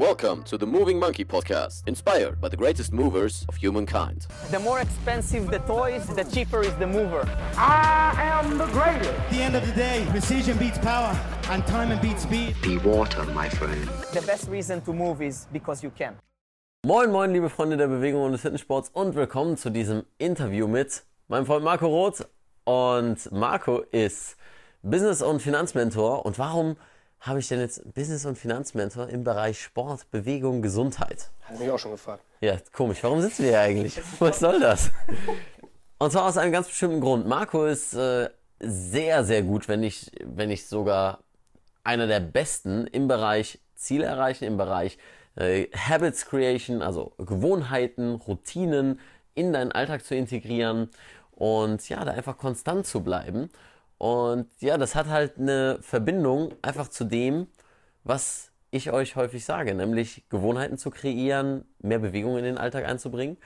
Welcome to the Moving Monkey podcast, inspired by the greatest movers of humankind. The more expensive the toys, the cheaper is the mover. I am the greatest. At the end of the day, precision beats power and time beats speed. Be water, my friend. The best reason to move is because you can. Moin, moin, liebe Freunde der Bewegung und des Fitnesssports und willkommen zu diesem Interview mit meinem Freund Marco Roth. Und Marco ist Business- und Finanzmentor. Und warum habe ich denn jetzt Business- und Finanzmentor im Bereich Sport, Bewegung, Gesundheit? Hat mich auch schon gefragt. Ja, komisch. Warum sitzen wir hier eigentlich? Was soll das? Und zwar aus einem ganz bestimmten Grund. Marco ist äh, sehr, sehr gut, wenn nicht, wenn nicht sogar einer der besten im Bereich Ziele erreichen, im Bereich äh, Habits Creation, also Gewohnheiten, Routinen in deinen Alltag zu integrieren und ja, da einfach konstant zu bleiben. Und ja, das hat halt eine Verbindung einfach zu dem, was ich euch häufig sage, nämlich Gewohnheiten zu kreieren, mehr Bewegung in den Alltag einzubringen.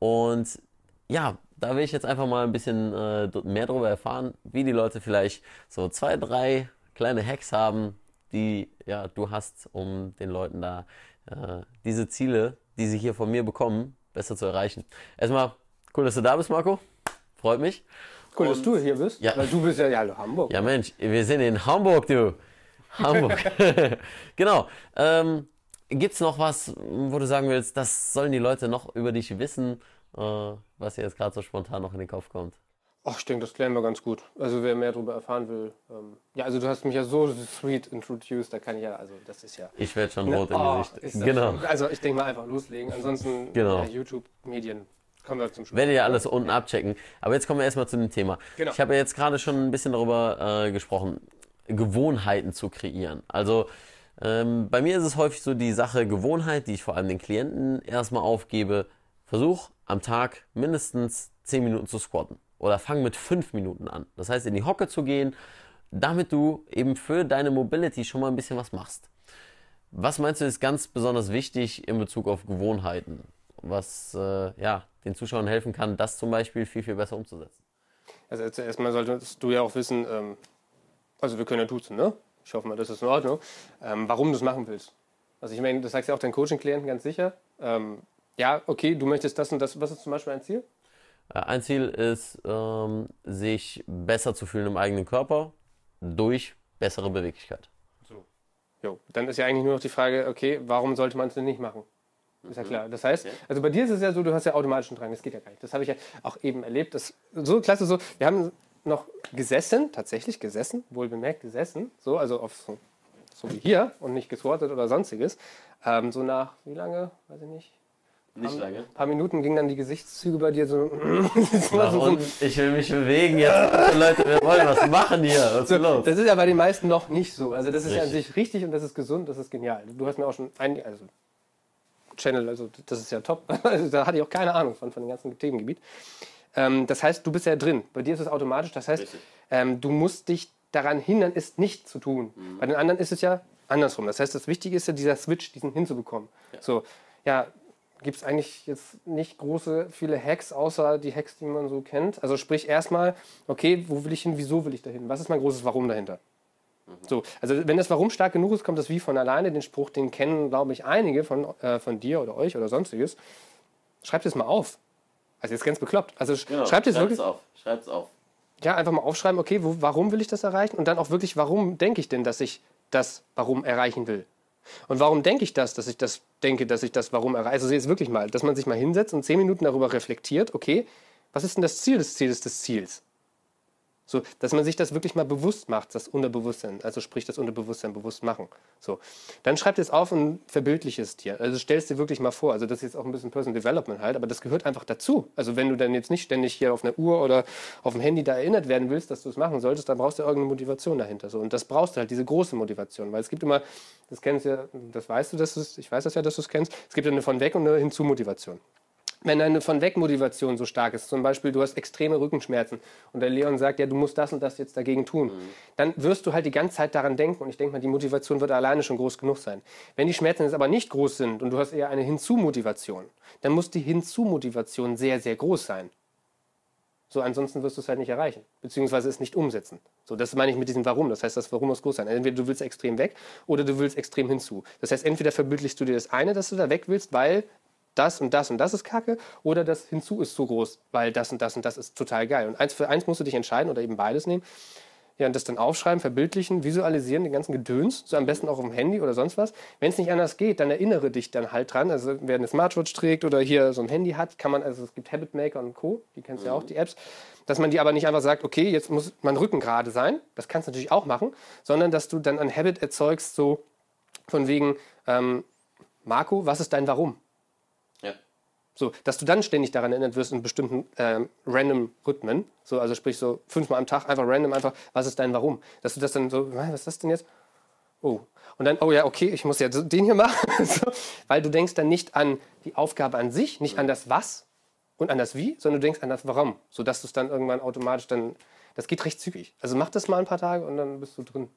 Und ja, da will ich jetzt einfach mal ein bisschen äh, mehr darüber erfahren, wie die Leute vielleicht so zwei, drei kleine Hacks haben, die ja du hast, um den Leuten da äh, diese Ziele, die sie hier von mir bekommen, besser zu erreichen. Erstmal cool, dass du da bist, Marco. Freut mich. Cool, dass du hier bist. Ja. Weil du bist ja, ja, Hamburg. Ja, Mensch, wir sind in Hamburg, du. Hamburg. genau. Ähm, Gibt es noch was, wo du sagen willst, das sollen die Leute noch über dich wissen, äh, was dir jetzt gerade so spontan noch in den Kopf kommt? Ach, ich denke, das klären wir ganz gut. Also wer mehr darüber erfahren will. Ähm, ja, also du hast mich ja so sweet introduced, da kann ich ja, also das ist ja. Ich werde schon Ne? rot im Oh, Gesicht. Genau. schon- Also ich denke mal einfach loslegen. Ansonsten Genau. ja, YouTube-Medien kommen wir zum Schluss. Werdet ihr alles unten abchecken. Aber jetzt kommen wir erstmal zu dem Thema. Genau. Ich habe ja jetzt gerade schon ein bisschen darüber äh, gesprochen, Gewohnheiten zu kreieren. Also ähm, bei mir ist es häufig so die Sache Gewohnheit, die ich vor allem den Klienten erstmal aufgebe. Versuch am Tag mindestens 10 Minuten zu squatten. Oder fang mit 5 Minuten an. Das heißt, in die Hocke zu gehen, damit du eben für deine Mobility schon mal ein bisschen was machst. Was meinst du ist ganz besonders wichtig in Bezug auf Gewohnheiten? Was äh, ja, den Zuschauern helfen kann, das zum Beispiel viel, viel besser umzusetzen? Also erstmal solltest du ja auch wissen, ähm, also wir können ja duzen, ne? Ich hoffe mal, das ist in Ordnung. Ähm, warum du es machen willst. Also ich meine, das sagst ja auch deinen Coaching-Klienten ganz sicher. Ähm, ja, okay, du möchtest das und das. Was ist zum Beispiel ein Ziel? Äh, Ein Ziel ist, ähm, sich besser zu fühlen im eigenen Körper durch bessere Beweglichkeit. Jo, dann ist ja eigentlich nur noch die Frage, okay, warum sollte man es denn nicht machen? Ist ja klar. Das heißt, also bei dir ist es ja so, du hast ja automatischen Drang, das geht ja gar nicht. Das habe ich ja auch eben erlebt. Das, so klasse, so, wir haben noch gesessen, tatsächlich gesessen, wohl bemerkt gesessen, so, also auf so, so wie hier und nicht gesquattet oder sonstiges. Ähm, so nach, wie lange, weiß ich nicht, Nicht lange. ein paar Minuten gingen dann die Gesichtszüge bei dir so. Unten, ich will mich bewegen jetzt. Leute, wir wollen was machen hier. Was So, los? das ist ja bei den meisten noch nicht so. Also das ist ja an Richtig. sich richtig und das ist gesund, das ist genial. Du hast mir auch schon ein, also Channel, also das ist ja top. Also, da hatte ich auch keine Ahnung von, von dem ganzen Themengebiet. Ähm, das heißt, du bist ja drin. Bei dir ist es automatisch. Das heißt, ähm, du musst dich daran hindern, es nicht zu tun. Mhm. Bei den anderen ist es ja andersrum. Das heißt, das Wichtige ist ja dieser Switch, diesen hinzubekommen. So, ja, gibt es eigentlich jetzt nicht große, viele Hacks, außer die Hacks, die man so kennt. Also sprich erstmal, okay, wo will ich hin, wieso will ich dahin? Was ist mein großes Warum dahinter? So, also wenn das Warum stark genug ist, kommt das wie von alleine. Den Spruch, den kennen, glaube ich, einige von, äh, von dir oder euch oder sonstiges. Schreibt es mal auf. Also jetzt ganz bekloppt. Also sch- Genau, schreibt es wirklich, auf. Schreib's auf. ja, einfach mal aufschreiben, okay, wo, warum will ich das erreichen? Und dann auch wirklich, warum denke ich denn, dass ich das Warum erreichen will? Und warum denke ich das, dass ich das denke, dass ich das Warum erreiche? Also jetzt wirklich mal, dass man sich mal hinsetzt und zehn Minuten darüber reflektiert, okay, was ist denn das Ziel des Zieles des Ziels? So, dass man sich das wirklich mal bewusst macht, das Unterbewusstsein, also sprich das Unterbewusstsein bewusst machen. So, dann schreibt es auf und verbildlich es dir. Also stellst dir wirklich mal vor. Also das ist jetzt auch ein bisschen Personal Development halt, aber das gehört einfach dazu. Also wenn du dann jetzt nicht ständig hier auf einer Uhr oder auf dem Handy da erinnert werden willst, dass du es machen solltest, dann brauchst du irgendeine Motivation dahinter. So und das brauchst du halt diese große Motivation, weil es gibt immer, das kennst du ja, das weißt du, dass ich weiß das ja, dass du es kennst. Es gibt eine von weg und eine Hinzu-Motivation wenn eine von weg Motivation so stark ist, zum Beispiel du hast extreme Rückenschmerzen und der Leon sagt, ja, du musst das und das jetzt dagegen tun, dann wirst du halt die ganze Zeit daran denken und ich denke mal, die Motivation wird alleine schon groß genug sein. Wenn die Schmerzen jetzt aber nicht groß sind und du hast eher eine Hinzu-Motivation, dann muss die Hinzu-Motivation sehr, sehr groß sein. So, ansonsten wirst du es halt nicht erreichen, beziehungsweise es nicht umsetzen. So, das meine ich mit diesem Warum. Das heißt, das Warum muss groß sein. Entweder du willst extrem weg oder du willst extrem hinzu. Das heißt, entweder verbildlichst du dir das eine, dass du da weg willst, weil das und das und das ist kacke, oder das hinzu ist zu groß, weil das und das und das ist total geil. Und eins für eins musst du dich entscheiden oder eben beides nehmen. Ja, und das dann aufschreiben, verbildlichen, visualisieren, den ganzen Gedöns, so am besten auch auf dem Handy oder sonst was. Wenn es nicht anders geht, dann erinnere dich dann halt dran. Also wer eine Smartwatch trägt oder hier so ein Handy hat, kann man, also es gibt Habitmaker und Co., die kennst du ja auch, die Apps, dass man die aber nicht einfach sagt, okay, jetzt muss mein Rücken gerade sein, das kannst du natürlich auch machen, sondern dass du dann ein Habit erzeugst, so von wegen, ähm, Marco, was ist dein Warum? So, dass du dann ständig daran erinnert wirst in bestimmten ähm, random Rhythmen. So, also sprich so fünfmal am Tag einfach random, einfach, was ist dein Warum? Dass du das dann so, "Hä, was ist das denn jetzt? Oh. Und dann, oh ja, okay, ich muss jetzt den hier machen. so, weil du denkst dann nicht an die Aufgabe an sich, nicht an das Was und an das Wie, sondern du denkst an das Warum. Sodass du es dann irgendwann automatisch dann, das geht recht zügig. Also mach das mal ein paar Tage und dann bist du drin.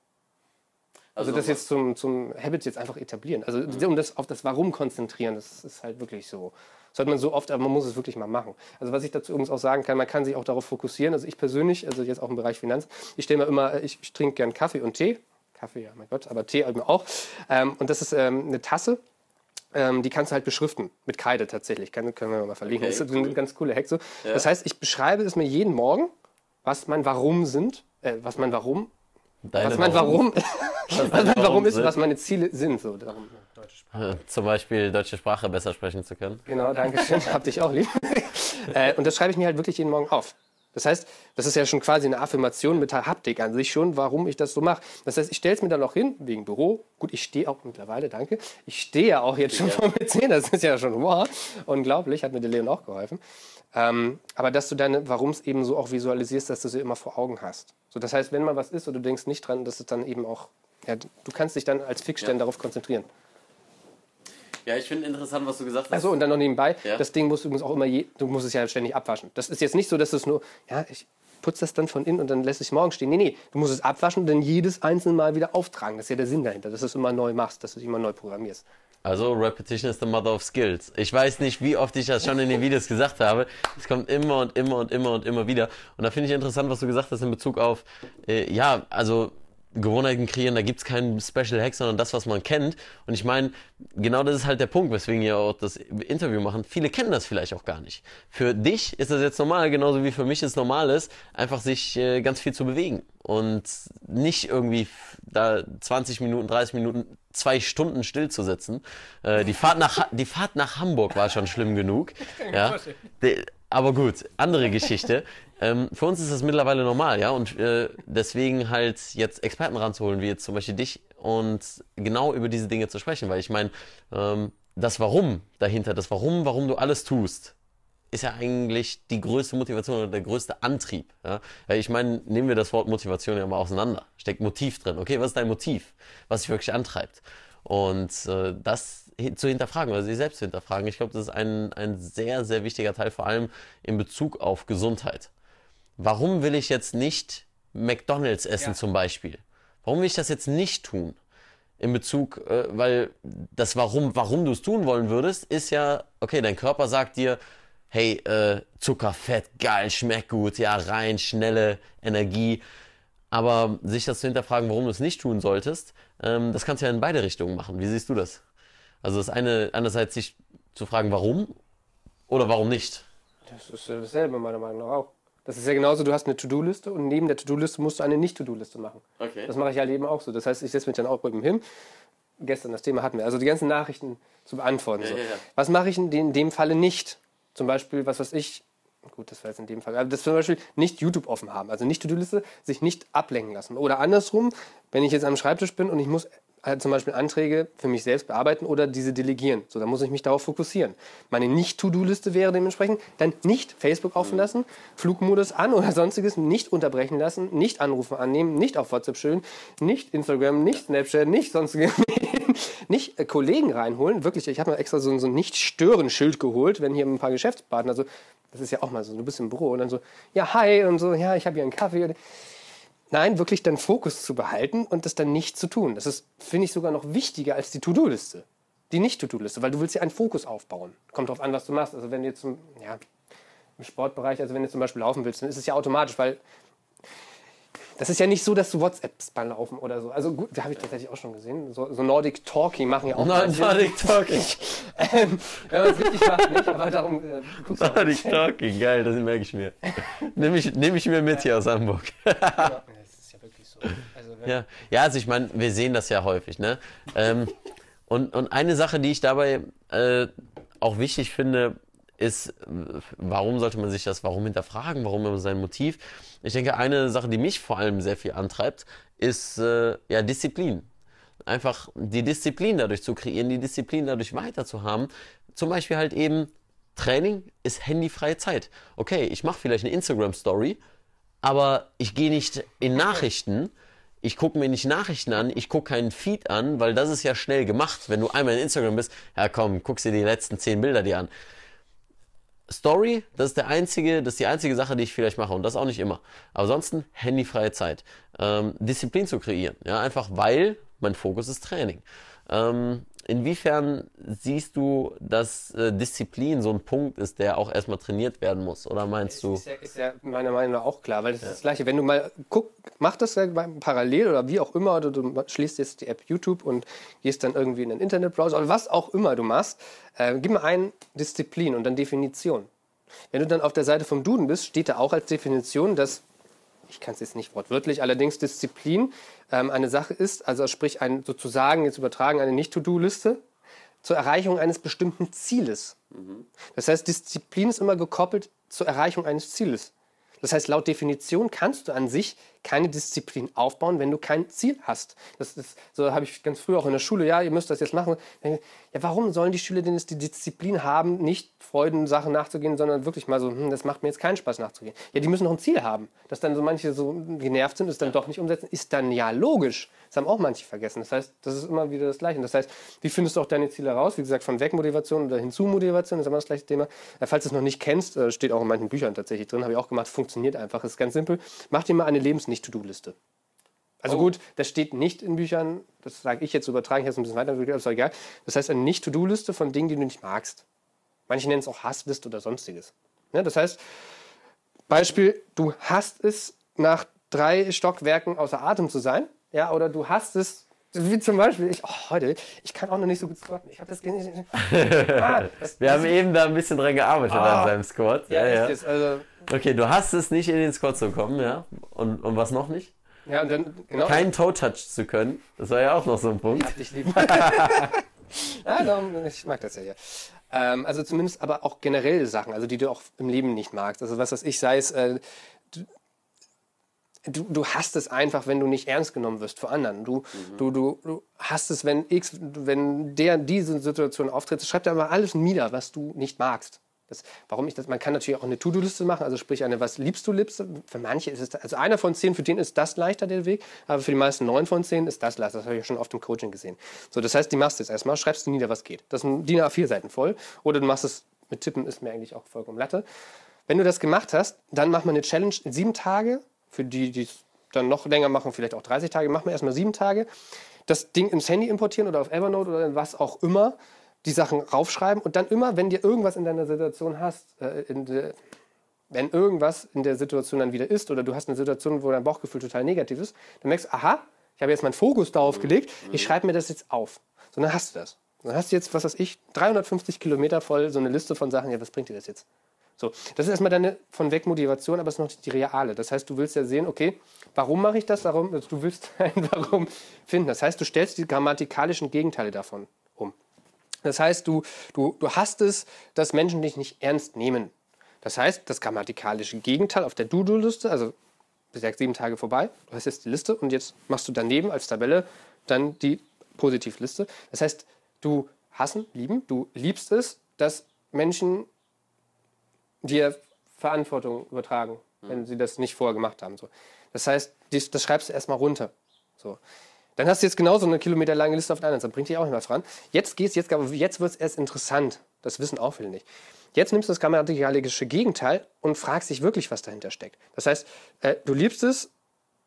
Also, das jetzt zum, zum Habit jetzt einfach etablieren. Also um das auf das Warum konzentrieren, das ist halt wirklich so. Das hört man so oft, aber man muss es wirklich mal machen. Also was ich dazu übrigens auch sagen kann, man kann sich auch darauf fokussieren. Also ich persönlich, also jetzt auch im Bereich Finanz, ich stelle mir immer, ich, ich trinke gern Kaffee und Tee. Kaffee, ja, mein Gott, aber Tee eben auch. Ähm, und das ist ähm, eine Tasse. Ähm, die kannst du halt beschriften, mit Kreide tatsächlich. Kann, können wir mal verlinken. Okay, das ist eine ganz coole Hack so. Das heißt, ich beschreibe es mir jeden Morgen, was mein Warum sind, äh, was mein Warum Deine was mein Warum, was mein Warum ist, sind. was meine Ziele sind. So, darum, deutsche Sprache. Äh, Zum Beispiel deutsche Sprache besser sprechen zu können. Genau, danke schön. Hab dich auch lieb. äh, und das schreibe ich mir halt wirklich jeden Morgen auf. Das heißt, das ist ja schon quasi eine Affirmation mit der Haptik an sich schon, warum ich das so mache. Das heißt, ich stelle es mir dann auch hin, wegen Büro. Gut, ich stehe auch mittlerweile, danke. Ich stehe ja auch jetzt schon vor mir 10, das ist ja schon wow. Unglaublich, hat mir der Leon auch geholfen. Ähm, aber dass du deine Warums eben so auch visualisierst, dass du sie immer vor Augen hast. So, das heißt, wenn mal was ist und du denkst nicht dran, dass es dann eben auch, ja, du kannst dich dann als Fixstern darauf konzentrieren. Ja, ich finde interessant, was du gesagt hast. Achso, und dann noch nebenbei, Ja. das Ding musst du übrigens auch immer, je, du musst es ja ständig abwaschen. Das ist jetzt nicht so, dass du es nur, ja, ich putze das dann von innen und dann lässt es morgen stehen. Nee, nee, du musst es abwaschen und dann jedes einzelne Mal wieder auftragen. Das ist ja der Sinn dahinter, dass du es immer neu machst, dass du es immer neu programmierst. Also, Repetition is the mother of skills. Ich weiß nicht, wie oft ich das schon in den Videos gesagt habe. Es kommt immer und immer und immer und immer wieder. Und da finde ich interessant, was du gesagt hast in Bezug auf, äh, ja, also Gewohnheiten kreieren, da gibt's keinen Special Hack, sondern das, was man kennt. Und ich meine, genau das ist halt der Punkt, weswegen wir auch das Interview machen. Viele kennen das vielleicht auch gar nicht. Für dich ist das jetzt normal, genauso wie für mich es normal ist, einfach sich äh, ganz viel zu bewegen. Und nicht irgendwie da 20 Minuten, 30 Minuten, zwei Stunden still zu sitzen. Äh, die, Fahrt nach, die Fahrt nach Hamburg war schon schlimm genug. Ja. Aber gut, andere Geschichte. Ähm, für uns ist das mittlerweile normal, ja, und äh, deswegen halt jetzt Experten ranzuholen, wie jetzt zum Beispiel dich, und genau über diese Dinge zu sprechen, weil ich meine, ähm, das Warum dahinter, das Warum, warum du alles tust, ist ja eigentlich die größte Motivation oder der größte Antrieb. Ja? Weil Ich meine, nehmen wir das Wort Motivation ja mal auseinander. Steckt Motiv drin. Okay, was ist dein Motiv? Was dich wirklich antreibt? Und äh, das zu hinterfragen oder sich selbst zu hinterfragen, ich glaube, das ist ein, ein sehr, sehr wichtiger Teil, vor allem in Bezug auf Gesundheit. Warum will ich jetzt nicht McDonalds essen zum Beispiel? Warum will ich das jetzt nicht tun? in Bezug, äh, weil das warum, warum du es tun wollen würdest, ist ja, okay, dein Körper sagt dir, hey, äh, Zucker, Fett, geil, schmeckt gut, ja, rein, schnelle Energie. Aber sich das zu hinterfragen, warum du es nicht tun solltest, ähm, das kannst du ja in beide Richtungen machen. Wie siehst du das? Also das eine, einerseits sich zu fragen, warum oder warum nicht. Das ist ja dasselbe, meiner Meinung nach auch. Das ist ja genauso, du hast eine To-Do-Liste und neben der To-Do-Liste musst du eine Nicht-To-Do-Liste machen. Okay. Das mache ich halt eben auch so. Das heißt, ich setze mich dann auch eben hin. Gestern das Thema hatten wir. Also die ganzen Nachrichten zu beantworten. so. ja, ja. Was mache ich in dem, in dem Falle nicht? Zum Beispiel, was weiß ich, gut, das war jetzt in dem Fall, aber das zum Beispiel nicht YouTube offen haben. Also nicht To-Do-Liste, sich nicht ablenken lassen. Oder andersrum, wenn ich jetzt am Schreibtisch bin und ich muss halt zum Beispiel Anträge für mich selbst bearbeiten oder diese delegieren. So, dann muss ich mich darauf fokussieren. Meine Nicht-To-Do-Liste wäre dementsprechend dann nicht Facebook offen lassen, Flugmodus an oder sonstiges, nicht unterbrechen lassen, nicht Anrufe annehmen, nicht auf WhatsApp schön, nicht Instagram, nicht Snapchat, nicht sonstige nicht äh, Kollegen reinholen. Wirklich, ich habe mir extra so, ein- so ein Nicht-Stören-Schild geholt, wenn hier ein paar Geschäftspartner so, das ist ja auch mal so, du bist im Büro und dann so, ja, hi und so, ja, ich habe hier einen Kaffee. Nein, wirklich dann Fokus zu behalten und das dann nicht zu tun. Das ist, finde ich, sogar noch wichtiger als die To-Do-Liste. Die Nicht-To-Do-Liste, weil du willst ja einen Fokus aufbauen. Kommt drauf an, was du machst. Also wenn du jetzt, zum- ja, im Sportbereich, also wenn du zum Beispiel laufen willst, dann ist es ja automatisch, weil das ist ja nicht so, dass du WhatsApps beim Laufen oder so. Also gut, da habe ich tatsächlich auch schon gesehen. So, so Nordic Talking machen ja auch Nordic, Nordic Talking. ähm, wenn man es richtig macht, nicht, aber darum äh. Nordic Talking, geil, das merke ich mir. Nehme ich, nehm ich mir mit hier aus Hamburg. Ja, das ist ja wirklich so. Also Ja, ja also ich meine, wir sehen das ja häufig, ne? Ähm, und, und eine Sache, die ich dabei äh, auch wichtig finde, ist, warum sollte man sich das, warum hinterfragen, warum immer sein Motiv? Ich denke, eine Sache, die mich vor allem sehr viel antreibt, ist äh, ja Disziplin. Einfach die Disziplin dadurch zu kreieren, die Disziplin dadurch weiter zu haben. Zum Beispiel halt eben, Training ist handyfreie Zeit. Okay, ich mache vielleicht eine Instagram-Story, aber ich gehe nicht in Nachrichten. Ich gucke mir nicht Nachrichten an, ich gucke keinen Feed an, weil das ist ja schnell gemacht. Wenn du einmal in Instagram bist, ja komm, guckst dir die letzten zehn Bilder dir an. Story, das ist der einzige, das ist die einzige Sache, die ich vielleicht mache und das auch nicht immer. Aber ansonsten handyfreie Zeit. Ähm, Disziplin zu kreieren, ja, einfach weil mein Fokus ist Training. Ähm, inwiefern siehst du, dass äh, Disziplin so ein Punkt ist, der auch erstmal trainiert werden muss? Oder meinst du? Ist ja, ist ja meiner Meinung nach auch klar, weil das ist das Gleiche. Wenn du mal guck, mach das ja parallel oder wie auch immer, oder du schließt jetzt die App YouTube und gehst dann irgendwie in den Internetbrowser oder was auch immer du machst, äh, gib mal ein Disziplin und dann Definition. Wenn du dann auf der Seite vom Duden bist, steht da auch als Definition, dass ich kann es jetzt nicht wortwörtlich, allerdings Disziplin ähm, eine Sache ist, also sprich ein, sozusagen jetzt übertragen eine Nicht-To-Do-Liste zur Erreichung eines bestimmten Zieles. Das heißt, Disziplin ist immer gekoppelt zur Erreichung eines Zieles. Das heißt, laut Definition kannst du an sich keine Disziplin aufbauen, wenn du kein Ziel hast. Das ist, so habe ich ganz früh auch in der Schule, ja, ihr müsst das jetzt machen. Ja, warum sollen die Schüler denn jetzt die Disziplin haben, nicht Freuden Sachen nachzugehen, sondern wirklich mal so, hm, das macht mir jetzt keinen Spaß nachzugehen. Ja, die müssen noch ein Ziel haben. Dass dann so manche so genervt sind, es dann doch nicht umsetzen, ist dann ja logisch. Das haben auch manche vergessen. Das heißt, das ist immer wieder das Gleiche. Das heißt, wie findest du auch deine Ziele raus? Wie gesagt, von Wegmotivation oder Hinzu-Motivation, ist immer das gleiche Thema. Äh, Falls du es noch nicht kennst, äh, steht auch in manchen Büchern tatsächlich drin, habe ich auch gemacht, funktioniert einfach. Ist ganz simpel. Mach dir mal eine Lebens-Nicht-To-Do-Liste. Also gut, das steht nicht in Büchern, das sage ich jetzt übertragen, ich jetzt ein bisschen weiter, aber ist egal. Das heißt, eine Nicht-To-Do-Liste von Dingen, die du nicht magst. Manche nennen es auch Hassliste oder sonstiges. Ja, das heißt, Beispiel, du hast es, nach drei Stockwerken außer Atem zu sein, ja, oder du hast es, wie zum Beispiel, ich, oh, heute, ich kann auch noch nicht so gut squatten. Ich habe das, ah, das Wir haben eben da ein bisschen dran gearbeitet an seinem Squat. ja, ja. Ist, also, Okay, du hast es nicht in den Squat zu kommen, ja? Und, und was noch nicht? ja, und dann, genau. Kein Toe-Touch zu können. Das war ja auch noch so ein Punkt. Hab dich lieb. ja, darum, ich mag das ja hier. Ähm, also zumindest aber auch generelle Sachen, also die du auch im Leben nicht magst. Also was weiß ich, sei es, äh, du, du, hast es einfach, wenn du nicht ernst genommen wirst vor anderen. Du, du, du, du hast es, wenn X, wenn der diese Situation auftritt, schreib da mal alles nieder, was du nicht magst. Das, warum ich das? Man kann natürlich auch eine To-Do-Liste machen, also sprich eine Was liebst du Liste. Für manche ist es, also einer von zehn, für den ist das leichter der Weg, aber für die meisten neun von zehn ist das leichter. Das habe ich schon oft im Coaching gesehen. So, das heißt, die machst du jetzt erstmal, schreibst du nieder, was geht. Das sind DIN A4 Seiten voll. Oder du machst es mit Tippen, ist mir eigentlich auch vollkommen Latte. Wenn du das gemacht hast, dann mach mal eine Challenge in sieben Tage. Für die, die es dann noch länger machen, vielleicht auch 30 Tage, mach mal erstmal sieben Tage. Das Ding ins Handy importieren oder auf Evernote oder in was auch immer die Sachen raufschreiben und dann immer, wenn dir irgendwas in deiner Situation hast, äh, der, wenn irgendwas in der Situation dann wieder ist oder du hast eine Situation, wo dein Bauchgefühl total negativ ist, dann merkst du, aha, ich habe jetzt meinen Fokus darauf gelegt, ich schreibe mir das jetzt auf. So, dann hast du das. Dann hast du jetzt, was weiß ich, 350 Kilometer voll so eine Liste von Sachen, ja, was bringt dir das jetzt? So, das ist erstmal deine von weg Motivation, aber es ist noch die reale. Das heißt, du willst ja sehen, okay, warum mache ich das? Warum, also du willst ein Warum finden. Das heißt, du stellst die grammatikalischen Gegenteile davon um. Das heißt, du, du, du hast es, dass Menschen dich nicht ernst nehmen. Das heißt, das grammatikalische Gegenteil auf der Do-Do-Liste, also gesagt sieben Tage vorbei, du hast jetzt die Liste und jetzt machst du daneben als Tabelle dann die Positivliste. Das heißt, du hassen, lieben, du liebst es, dass Menschen dir Verantwortung übertragen, wenn sie das nicht vorher gemacht haben. So. Das heißt, dies, das schreibst du erstmal runter. So. Dann hast du jetzt genauso eine kilometerlange Liste auf der anderen Seite. Bringt dich auch nicht was ran. Jetzt geht's, jetzt, jetzt wird es erst interessant. Das wissen auch viele nicht. Jetzt nimmst du das grammatikalische Gegenteil und fragst dich wirklich, was dahinter steckt. Das heißt, äh, du liebst es,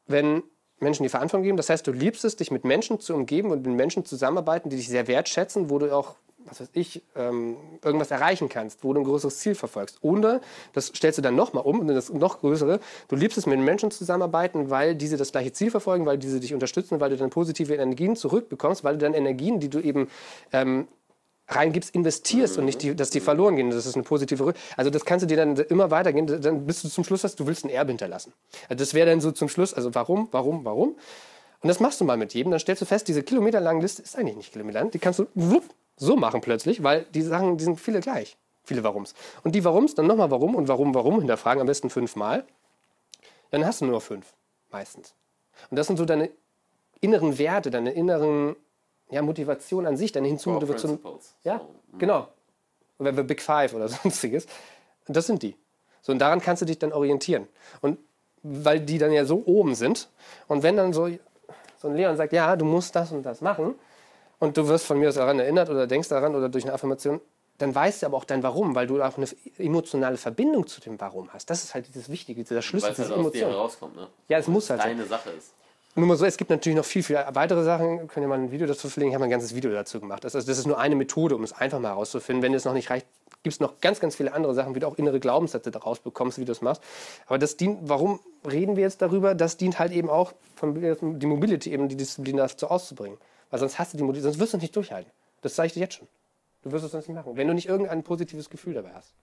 wenn Menschen die Verantwortung geben. Das heißt, du liebst es, dich mit Menschen zu umgeben und mit Menschen zusammenarbeiten, die dich sehr wertschätzen, wo du auch was weiß ich, ähm, irgendwas erreichen kannst, wo du ein größeres Ziel verfolgst. Oder, das stellst du dann nochmal um, das noch größere, du liebst es, mit Menschen zusammenarbeiten, weil diese das gleiche Ziel verfolgen, weil diese dich unterstützen, weil du dann positive Energien zurückbekommst, weil du dann Energien, die du eben ähm, reingibst, investierst und nicht, die, dass die verloren gehen. Das ist eine positive Rück Also das kannst du dir dann immer weitergehen. Dann bist du zum Schluss, dass du willst ein Erbe hinterlassen. Also das wäre dann so zum Schluss, also warum, warum, warum? Und das machst du mal mit jedem. Dann stellst du fest, diese kilometerlange Liste ist eigentlich nicht kilometerlang. Die kannst du wupp, so machen plötzlich, weil die Sachen, die sind viele gleich. Viele Warums. Und die Warums, dann nochmal Warum und Warum, Warum hinterfragen, am besten fünfmal. Dann hast du nur fünf, meistens. Und das sind so deine inneren Werte, deine inneren ja, Motivation an sich, deine Hinzumotivation. Ja, genau. Oder the Big Five oder sonstiges. Und das sind die. So, und daran kannst du dich dann orientieren. Und weil die dann ja so oben sind. Und wenn dann so, so ein Leon sagt, ja, du musst das und das machen, und du wirst von mir daran erinnert oder denkst daran oder durch eine Affirmation, dann weißt du aber auch dein Warum, weil du auch eine emotionale Verbindung zu dem Warum hast. Das ist halt dieses Wichtige, dieser Schlüssel, diese halt aus dir Emotion. herauskommt, ne? Ja, es muss halt. Deine Sache ist. Nur mal so, es gibt natürlich noch viel, viel weitere Sachen. Könnt ihr mal ein Video dazu verlegen? Ich habe ein ganzes Video dazu gemacht. Das, also das ist nur eine Methode, um es einfach mal herauszufinden. Wenn es noch nicht reicht, gibt es noch ganz, ganz viele andere Sachen, wie du auch innere Glaubenssätze daraus bekommst, wie du es machst. Aber das dient, warum reden wir jetzt darüber? Das dient halt eben auch, von, die Mobility eben, die Disziplin dazu auszubringen. Weil sonst hast du die Mobility, sonst wirst du es nicht durchhalten. Das zeige ich dir jetzt schon. Du wirst es sonst nicht machen, wenn du nicht irgendein positives Gefühl dabei hast.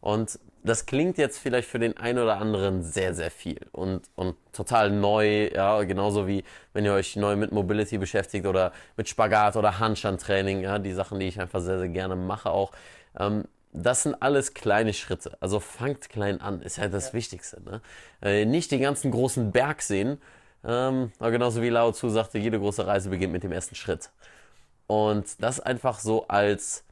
Und das klingt jetzt vielleicht für den einen oder anderen sehr, sehr viel und, und total neu, ja, genauso wie wenn ihr euch neu mit Mobility beschäftigt oder mit Spagat oder Handstandtraining, ja, die Sachen, die ich einfach sehr, sehr gerne mache auch. Ähm, das sind alles kleine Schritte. Also fangt klein an, ist halt das Wichtigste. Ne? Äh, nicht den ganzen großen Berg sehen, ähm, aber genauso wie Lao Tzu sagte, jede große Reise beginnt mit dem ersten Schritt. Und das einfach so als,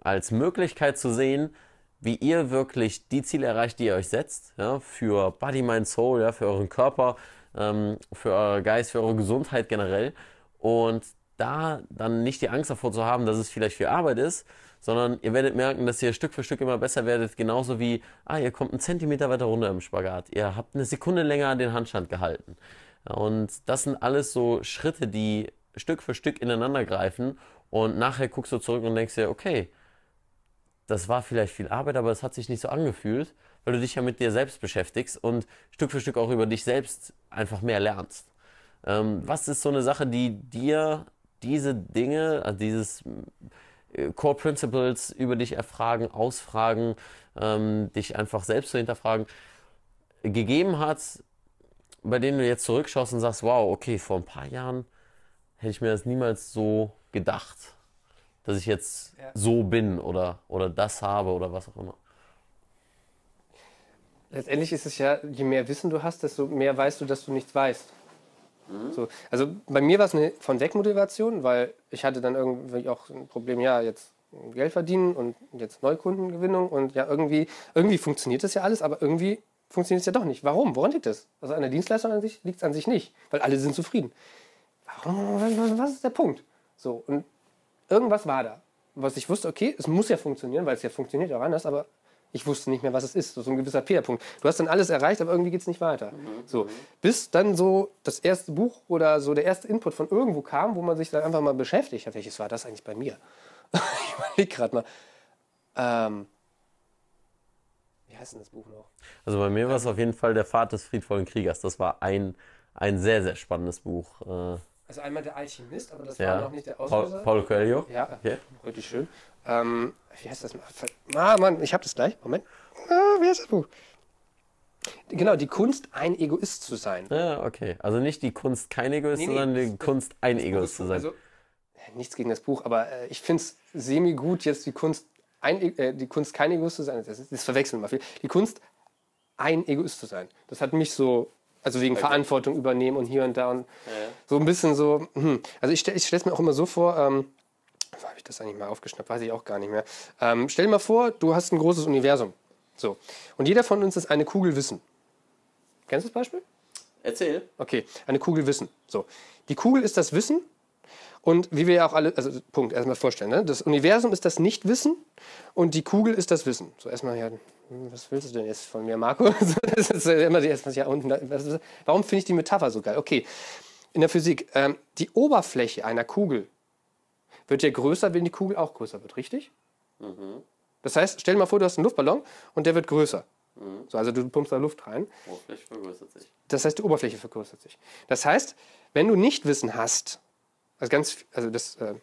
als Möglichkeit zu sehen, wie ihr wirklich die Ziele erreicht, die ihr euch setzt, ja, für Body, Mind, Soul, ja, für euren Körper, ähm, für euren Geist, für eure Gesundheit generell. Und da dann nicht die Angst davor zu haben, dass es vielleicht viel Arbeit ist, sondern ihr werdet merken, dass ihr Stück für Stück immer besser werdet, genauso wie, ah, ihr kommt einen Zentimeter weiter runter im Spagat, ihr habt eine Sekunde länger den Handstand gehalten. Und das sind alles so Schritte, die Stück für Stück ineinander greifen und nachher guckst du zurück und denkst dir, okay, das war vielleicht viel Arbeit, aber es hat sich nicht so angefühlt, weil du dich ja mit dir selbst beschäftigst und Stück für Stück auch über dich selbst einfach mehr lernst. Ähm, was ist so eine Sache, die dir diese Dinge, also dieses äh, Core Principles über dich erfragen, ausfragen, ähm, dich einfach selbst zu hinterfragen, gegeben hat, bei denen du jetzt zurückschaust und sagst, wow, okay, vor ein paar Jahren hätte ich mir das niemals so gedacht, dass ich jetzt so bin oder, oder das habe oder was auch immer. Letztendlich ist es ja, je mehr Wissen du hast, desto mehr weißt du, dass du nichts weißt. So, also bei mir war es eine von weg Motivation, weil ich hatte dann irgendwie auch ein Problem, ja, jetzt Geld verdienen und jetzt Neukundengewinnung und ja, irgendwie, irgendwie funktioniert das ja alles, aber irgendwie funktioniert es ja doch nicht. Warum? Woran liegt das? Also an der Dienstleistung an sich liegt es an sich nicht, weil alle sind zufrieden. Warum? Was- ist der Punkt? So, und irgendwas war da, was ich wusste, okay, es muss ja funktionieren, weil es ja funktioniert auch anders, aber ich wusste nicht mehr, was es ist. So ein gewisser Fehlerpunkt. Du hast dann alles erreicht, aber irgendwie geht es nicht weiter. So, bis dann so das erste Buch oder so der erste Input von irgendwo kam, wo man sich dann einfach mal beschäftigt hat. Welches war das eigentlich bei mir? ich überlege gerade mal. Ähm, wie heißt denn das Buch noch? Also bei mir war es auf jeden Fall der Pfad des friedvollen Kriegers. Das war ein, ein sehr, sehr spannendes Buch. Äh, Also einmal der Alchemist, aber das ja. war noch nicht der Paul, Auslöser. Paulo Coelho. Ja, Okay. richtig schön. Ähm, wie heißt das? Ah, Mann, ich hab das gleich. Moment. Ah, wie heißt das Buch? Genau, die Kunst, ein Egoist zu sein. Ja, okay. Also nicht die Kunst, kein Egoist Nee, nee, sein, die das- Kunst, ein Egoist zu sein. Also, nichts gegen das Buch, aber äh, ich finde es semi gut, jetzt die Kunst, ein, E- äh, die Kunst, kein Egoist zu sein. Das, das verwechseln wir viel. Die Kunst, ein Egoist zu sein. Das hat mich so, also wegen Verantwortung übernehmen und hier und da und so ein bisschen so. Hm. Also ich, ich stelle es mir auch immer so vor. Ähm, wo habe ich das eigentlich mal aufgeschnappt? Weiß ich auch gar nicht mehr. Ähm, stell dir mal vor, du hast ein großes Universum. So. Und jeder von uns ist eine Kugel Wissen. Kennst du das Beispiel? Erzähl. Okay, eine Kugel Wissen. So. Die Kugel ist das Wissen und wie wir ja auch alle, also Punkt, erstmal vorstellen, ne? das Universum ist das Nichtwissen und die Kugel ist das Wissen. So erstmal, ja, hm, was willst du denn jetzt von mir, Marco? das ist immer die erstmal, ja, unten, warum finde ich die Metapher so geil? Okay, in der Physik, ähm, die Oberfläche einer Kugel wird ja größer, wenn die Kugel auch größer wird, richtig? Das heißt, stell dir mal vor, du hast einen Luftballon und der wird größer. So, also du pumpst da Luft rein. Oberfläche vergrößert sich. Das heißt, die Oberfläche vergrößert sich. Das heißt, wenn du Nichtwissen hast, also ganz, also das, äh,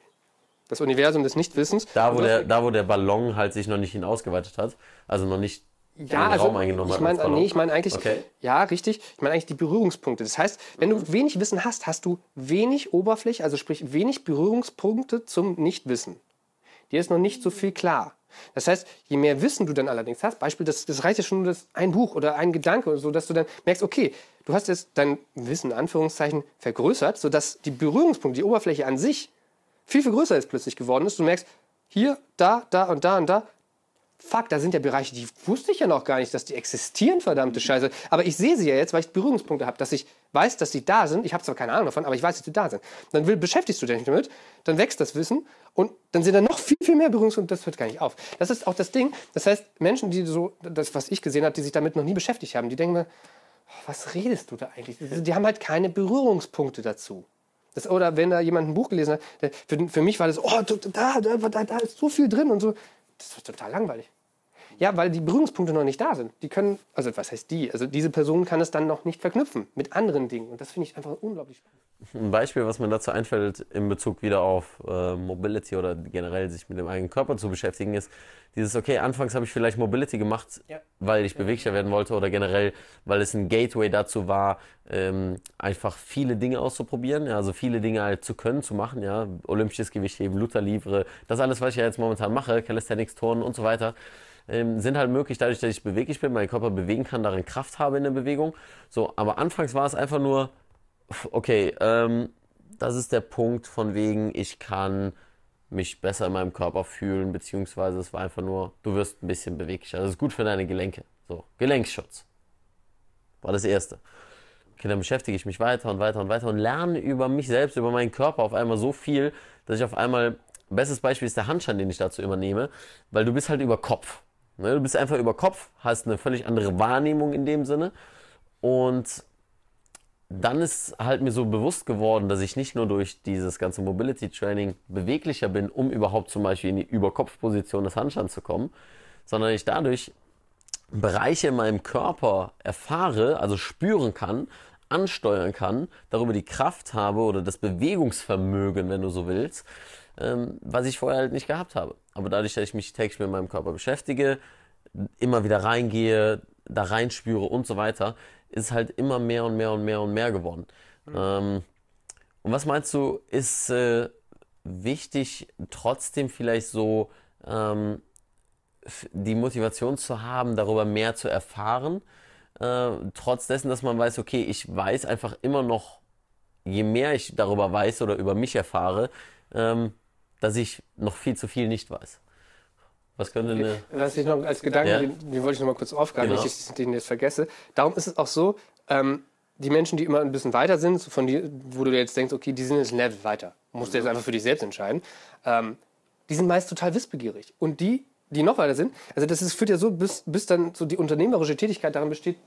das Universum des Nichtwissens, Da wo, der, da, wo der Ballon halt sich noch nicht hinausgeweitet hat, also noch nicht ja, den also, Raum eingenommen ich hat. meine, als Ballon. nee, ich meine eigentlich, Okay. ja, richtig, ich meine eigentlich die Berührungspunkte. Das heißt, wenn du wenig Wissen hast, hast du wenig Oberfläche, also sprich wenig Berührungspunkte zum Nichtwissen. Dir ist noch nicht so viel klar. Das heißt, je mehr Wissen du dann allerdings hast, Beispiel, das, das reicht ja schon nur das ein Buch oder ein Gedanke oder so, dass du dann merkst, okay, du hast jetzt dein Wissen, in Anführungszeichen, vergrößert, sodass die Berührungspunkte, die Oberfläche an sich viel, viel größer jetzt plötzlich geworden ist. Du merkst, hier, da, da und da und da, Fuck, da sind ja Bereiche, die wusste ich ja noch gar nicht, dass die existieren, verdammte Scheiße. Aber ich sehe sie ja jetzt, weil ich Berührungspunkte habe, dass ich weiß, dass sie da sind. Ich habe zwar keine Ahnung davon, aber ich weiß, dass sie da sind. Dann will, beschäftigst du dich damit, dann wächst das Wissen und dann sind da noch viel, viel mehr Berührungspunkte. Das hört gar nicht auf. Das ist auch das Ding. Das heißt, Menschen, die so, das, was ich gesehen habe, die sich damit noch nie beschäftigt haben, die denken mir, was redest du da eigentlich? Die haben halt keine Berührungspunkte dazu. Das, oder wenn da jemand ein Buch gelesen hat, für, für mich war das, oh, da, da, da, da ist so viel drin und so. Das war total langweilig. Ja, weil die Berührungspunkte noch nicht da sind. Die können, also was heißt die? Also diese Person kann es dann noch nicht verknüpfen mit anderen Dingen. Und das finde ich einfach unglaublich spannend. Ein Beispiel, was mir dazu einfällt, in Bezug wieder auf äh, Mobility oder generell sich mit dem eigenen Körper zu beschäftigen, ist dieses, okay, anfangs habe ich vielleicht Mobility gemacht, Ja. weil ich beweglicher werden wollte oder generell, weil es ein Gateway dazu war, ähm, einfach viele Dinge auszuprobieren, ja, also viele Dinge halt zu können, zu machen, ja, olympisches Gewichtheben, Luther Livre, das alles, was ich ja jetzt momentan mache, Calisthenics, Turnen und so weiter, ähm, sind halt möglich, dadurch, dass ich beweglich bin, meinen Körper bewegen kann, darin Kraft habe in der Bewegung. So, aber anfangs war es einfach nur, okay, ähm, das ist der Punkt von wegen, ich kann mich besser in meinem Körper fühlen, beziehungsweise es war einfach nur, du wirst ein bisschen beweglicher. Das ist gut für deine Gelenke. So, Gelenkschutz. War das Erste. Okay, dann beschäftige ich mich weiter und weiter und weiter und lerne über mich selbst, über meinen Körper auf einmal so viel, dass ich auf einmal, bestes Beispiel ist der Handstand, den ich dazu immer nehme, weil du bist halt über Kopf. Ne? Du bist einfach über Kopf, hast eine völlig andere Wahrnehmung in dem Sinne und dann ist halt mir so bewusst geworden, dass ich nicht nur durch dieses ganze Mobility Training beweglicher bin, um überhaupt zum Beispiel in die Überkopfposition des Handstands zu kommen, sondern ich dadurch Bereiche in meinem Körper erfahre, also spüren kann, ansteuern kann, darüber die Kraft habe oder das Bewegungsvermögen, wenn du so willst, ähm, was ich vorher halt nicht gehabt habe. Aber dadurch, dass ich mich täglich mit meinem Körper beschäftige, immer wieder reingehe, da reinspüre und so weiter, ist halt immer mehr und mehr und mehr und mehr geworden. Ähm, und was meinst du, ist äh, wichtig, trotzdem vielleicht so ähm, die Motivation zu haben, darüber mehr zu erfahren, äh, trotz dessen, dass man weiß, okay, ich weiß einfach immer noch, je mehr ich darüber weiß oder über mich erfahre, ähm, dass ich noch viel zu viel nicht weiß. Was könnte eine. Was ich noch als Gedanke, Ja. den, den wollte ich noch mal kurz aufgreifen, Genau. nicht, dass ich den jetzt vergesse. Darum ist es auch so, ähm, die Menschen, die immer ein bisschen weiter sind, so von die, wo du jetzt denkst, okay, die sind jetzt ein Level weiter, musst du jetzt einfach für dich selbst entscheiden, ähm, die sind meist total wissbegierig. Und die, die noch weiter sind, also das ist, führt ja so, bis, bis dann so die unternehmerische Tätigkeit darin besteht,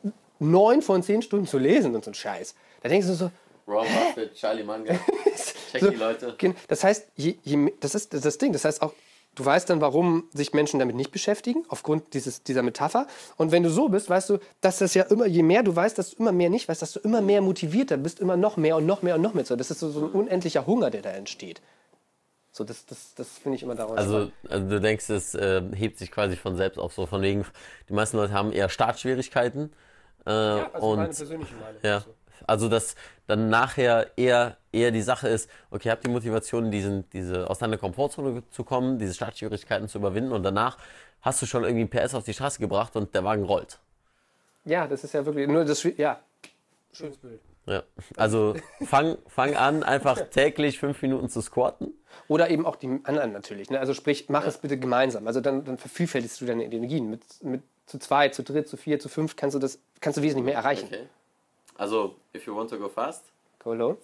neun von zehn Stunden zu lesen und so ein Scheiß. Da denkst du so, Ron Buffett, Charlie Munger. Check So, die Leute. Das heißt, je, je, das ist das, Ding. Das heißt auch, du weißt dann, warum sich Menschen damit nicht beschäftigen, aufgrund dieses, dieser Metapher. Und wenn du so bist, weißt du, dass das ja immer, je mehr du weißt, dass du immer mehr nicht weißt, dass du immer mehr motivierter bist, immer noch mehr und noch mehr und noch mehr. So, das ist so, so ein unendlicher Hunger, der da entsteht. So, das, das, das finde ich immer daraus. Also, also du denkst, es äh, hebt sich quasi von selbst auf. So von wegen, die meisten Leute haben eher Startschwierigkeiten. Äh, und persönliche Meinung. ja, also dass dann nachher eher, eher die Sache ist, okay, habt die Motivation, diesen, diese, aus deiner Komfortzone zu kommen, diese Startschwierigkeiten zu überwinden und danach hast du schon irgendwie PS auf die Straße gebracht und der Wagen rollt. Ja, das ist ja wirklich nur das, ja. Schönes Bild. Ja. Also fang, fang an, einfach täglich fünf Minuten zu squatten. Oder eben auch die anderen natürlich. Ne? Also sprich, mach es bitte gemeinsam. Also dann, dann vervielfältigst du deine Energien. Mit, mit zu zwei, zu dritt, zu vier, zu fünf kannst du das kannst du wesentlich mehr erreichen. Okay. Also, if you want to go fast, Go alone,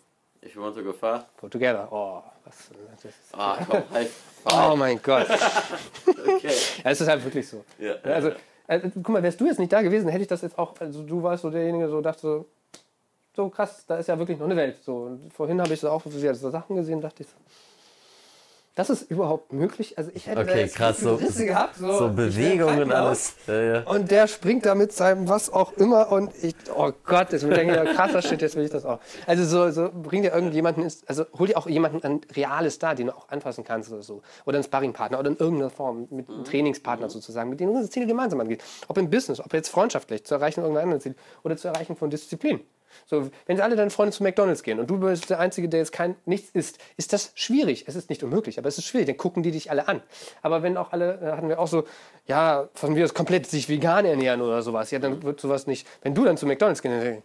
if you want to go far, go together. Oh, was, das ist, ah, komm, high oh mein Gott. Okay. Ja, es ist halt wirklich so. Ja. Also, äh, guck mal, wärst du jetzt nicht da gewesen, hätte ich das jetzt auch, also du warst so derjenige, so dachte so, so krass, da ist ja wirklich noch eine Welt. So, und vorhin habe ich so auch so Sachen gesehen, dachte ich so, Das ist überhaupt möglich. Also ich hätte da Okay, krass, so, Risse gehabt. So, so Bewegungen und alles. Ja, ja. Und der springt da mit seinem was auch immer und ich, oh Gott, jetzt denke ich, ja, krasser Shit, jetzt will ich das auch. Also so, so bring dir irgendjemanden, ins, also hol dir auch jemanden ein reales da, den du auch anfassen kannst oder so. Oder einen Sparringpartner oder in irgendeiner Form, mit einem Trainingspartner sozusagen, mit dem du das Ziel gemeinsam angeht. Ob im Business, ob jetzt freundschaftlich, zu erreichen irgendein anderes Ziel oder zu erreichen von Disziplin. So, wenn jetzt alle deine Freunde zu McDonalds gehen und du bist der Einzige, der jetzt kein nichts isst, ist das schwierig. Es ist nicht unmöglich, aber es ist schwierig. Dann gucken die dich alle an. Aber wenn auch alle, da hatten wir auch so, ja, von mir aus komplett sich vegan ernähren oder sowas, ja, dann wird sowas nicht. Wenn du dann zu McDonalds gehst, dann-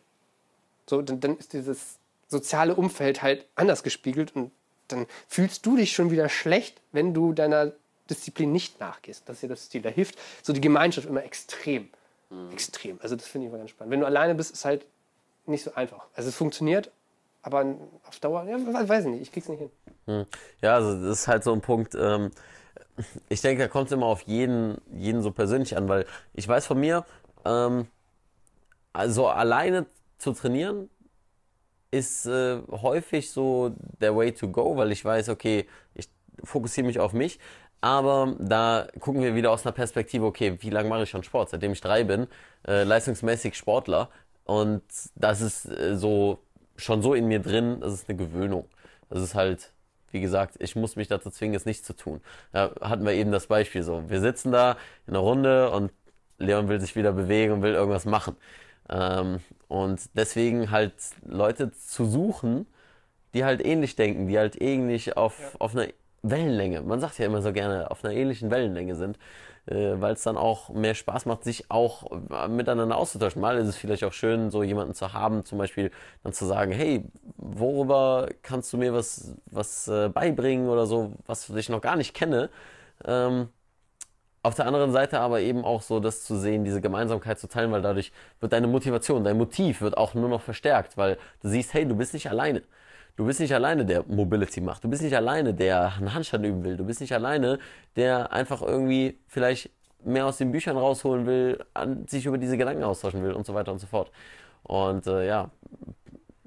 so, dann, dann ist dieses soziale Umfeld halt anders gespiegelt und dann fühlst du dich schon wieder schlecht, wenn du deiner Disziplin nicht nachgehst. Das ist ja das Ziel. Da hilft so die Gemeinschaft immer extrem. Extrem. Also das finde ich immer ganz spannend. Wenn du alleine bist, ist halt nicht so einfach. Also es funktioniert, aber auf Dauer, ja, we- weiß ich nicht, ich krieg's nicht hin. Ja, also das ist halt so ein Punkt. Ähm, ich denke, da kommt es immer auf jeden, jeden so persönlich an, weil ich weiß von mir, ähm, also alleine zu trainieren ist äh, häufig so der Way to go, weil ich weiß, okay, ich fokussiere mich auf mich. Aber da gucken wir wieder aus einer Perspektive, okay, wie lange mache ich schon Sport? Seitdem ich drei bin, äh, leistungsmäßig Sportler. Und das ist äh, so schon so in mir drin, das ist eine Gewöhnung. Das ist halt, wie gesagt, ich muss mich dazu zwingen, es nicht zu tun. Da hatten wir eben das Beispiel so. Wir sitzen da in einer Runde und Leon will sich wieder bewegen und will irgendwas machen. Ähm, und deswegen halt Leute zu suchen, die halt ähnlich denken, die halt ähnlich auf, auf einer Wellenlänge, man sagt ja immer so gerne, auf einer ähnlichen Wellenlänge sind, äh, weil es dann auch mehr Spaß macht, sich auch äh, miteinander auszutauschen. Mal ist es vielleicht auch schön, so jemanden zu haben, zum Beispiel dann zu sagen, hey, worüber kannst du mir was, was äh, beibringen oder so, was ich noch gar nicht kenne. Ähm, auf der anderen Seite aber eben auch so das zu sehen, diese Gemeinsamkeit zu teilen, weil dadurch wird deine Motivation, dein Motiv wird auch nur noch verstärkt, weil du siehst, hey, du bist nicht alleine. Du bist nicht alleine, der Mobility macht. Du bist nicht alleine, der einen Handstand üben will. Du bist nicht alleine, der einfach irgendwie vielleicht mehr aus den Büchern rausholen will, an, sich über diese Gedanken austauschen will und so weiter und so fort. Und äh, ja,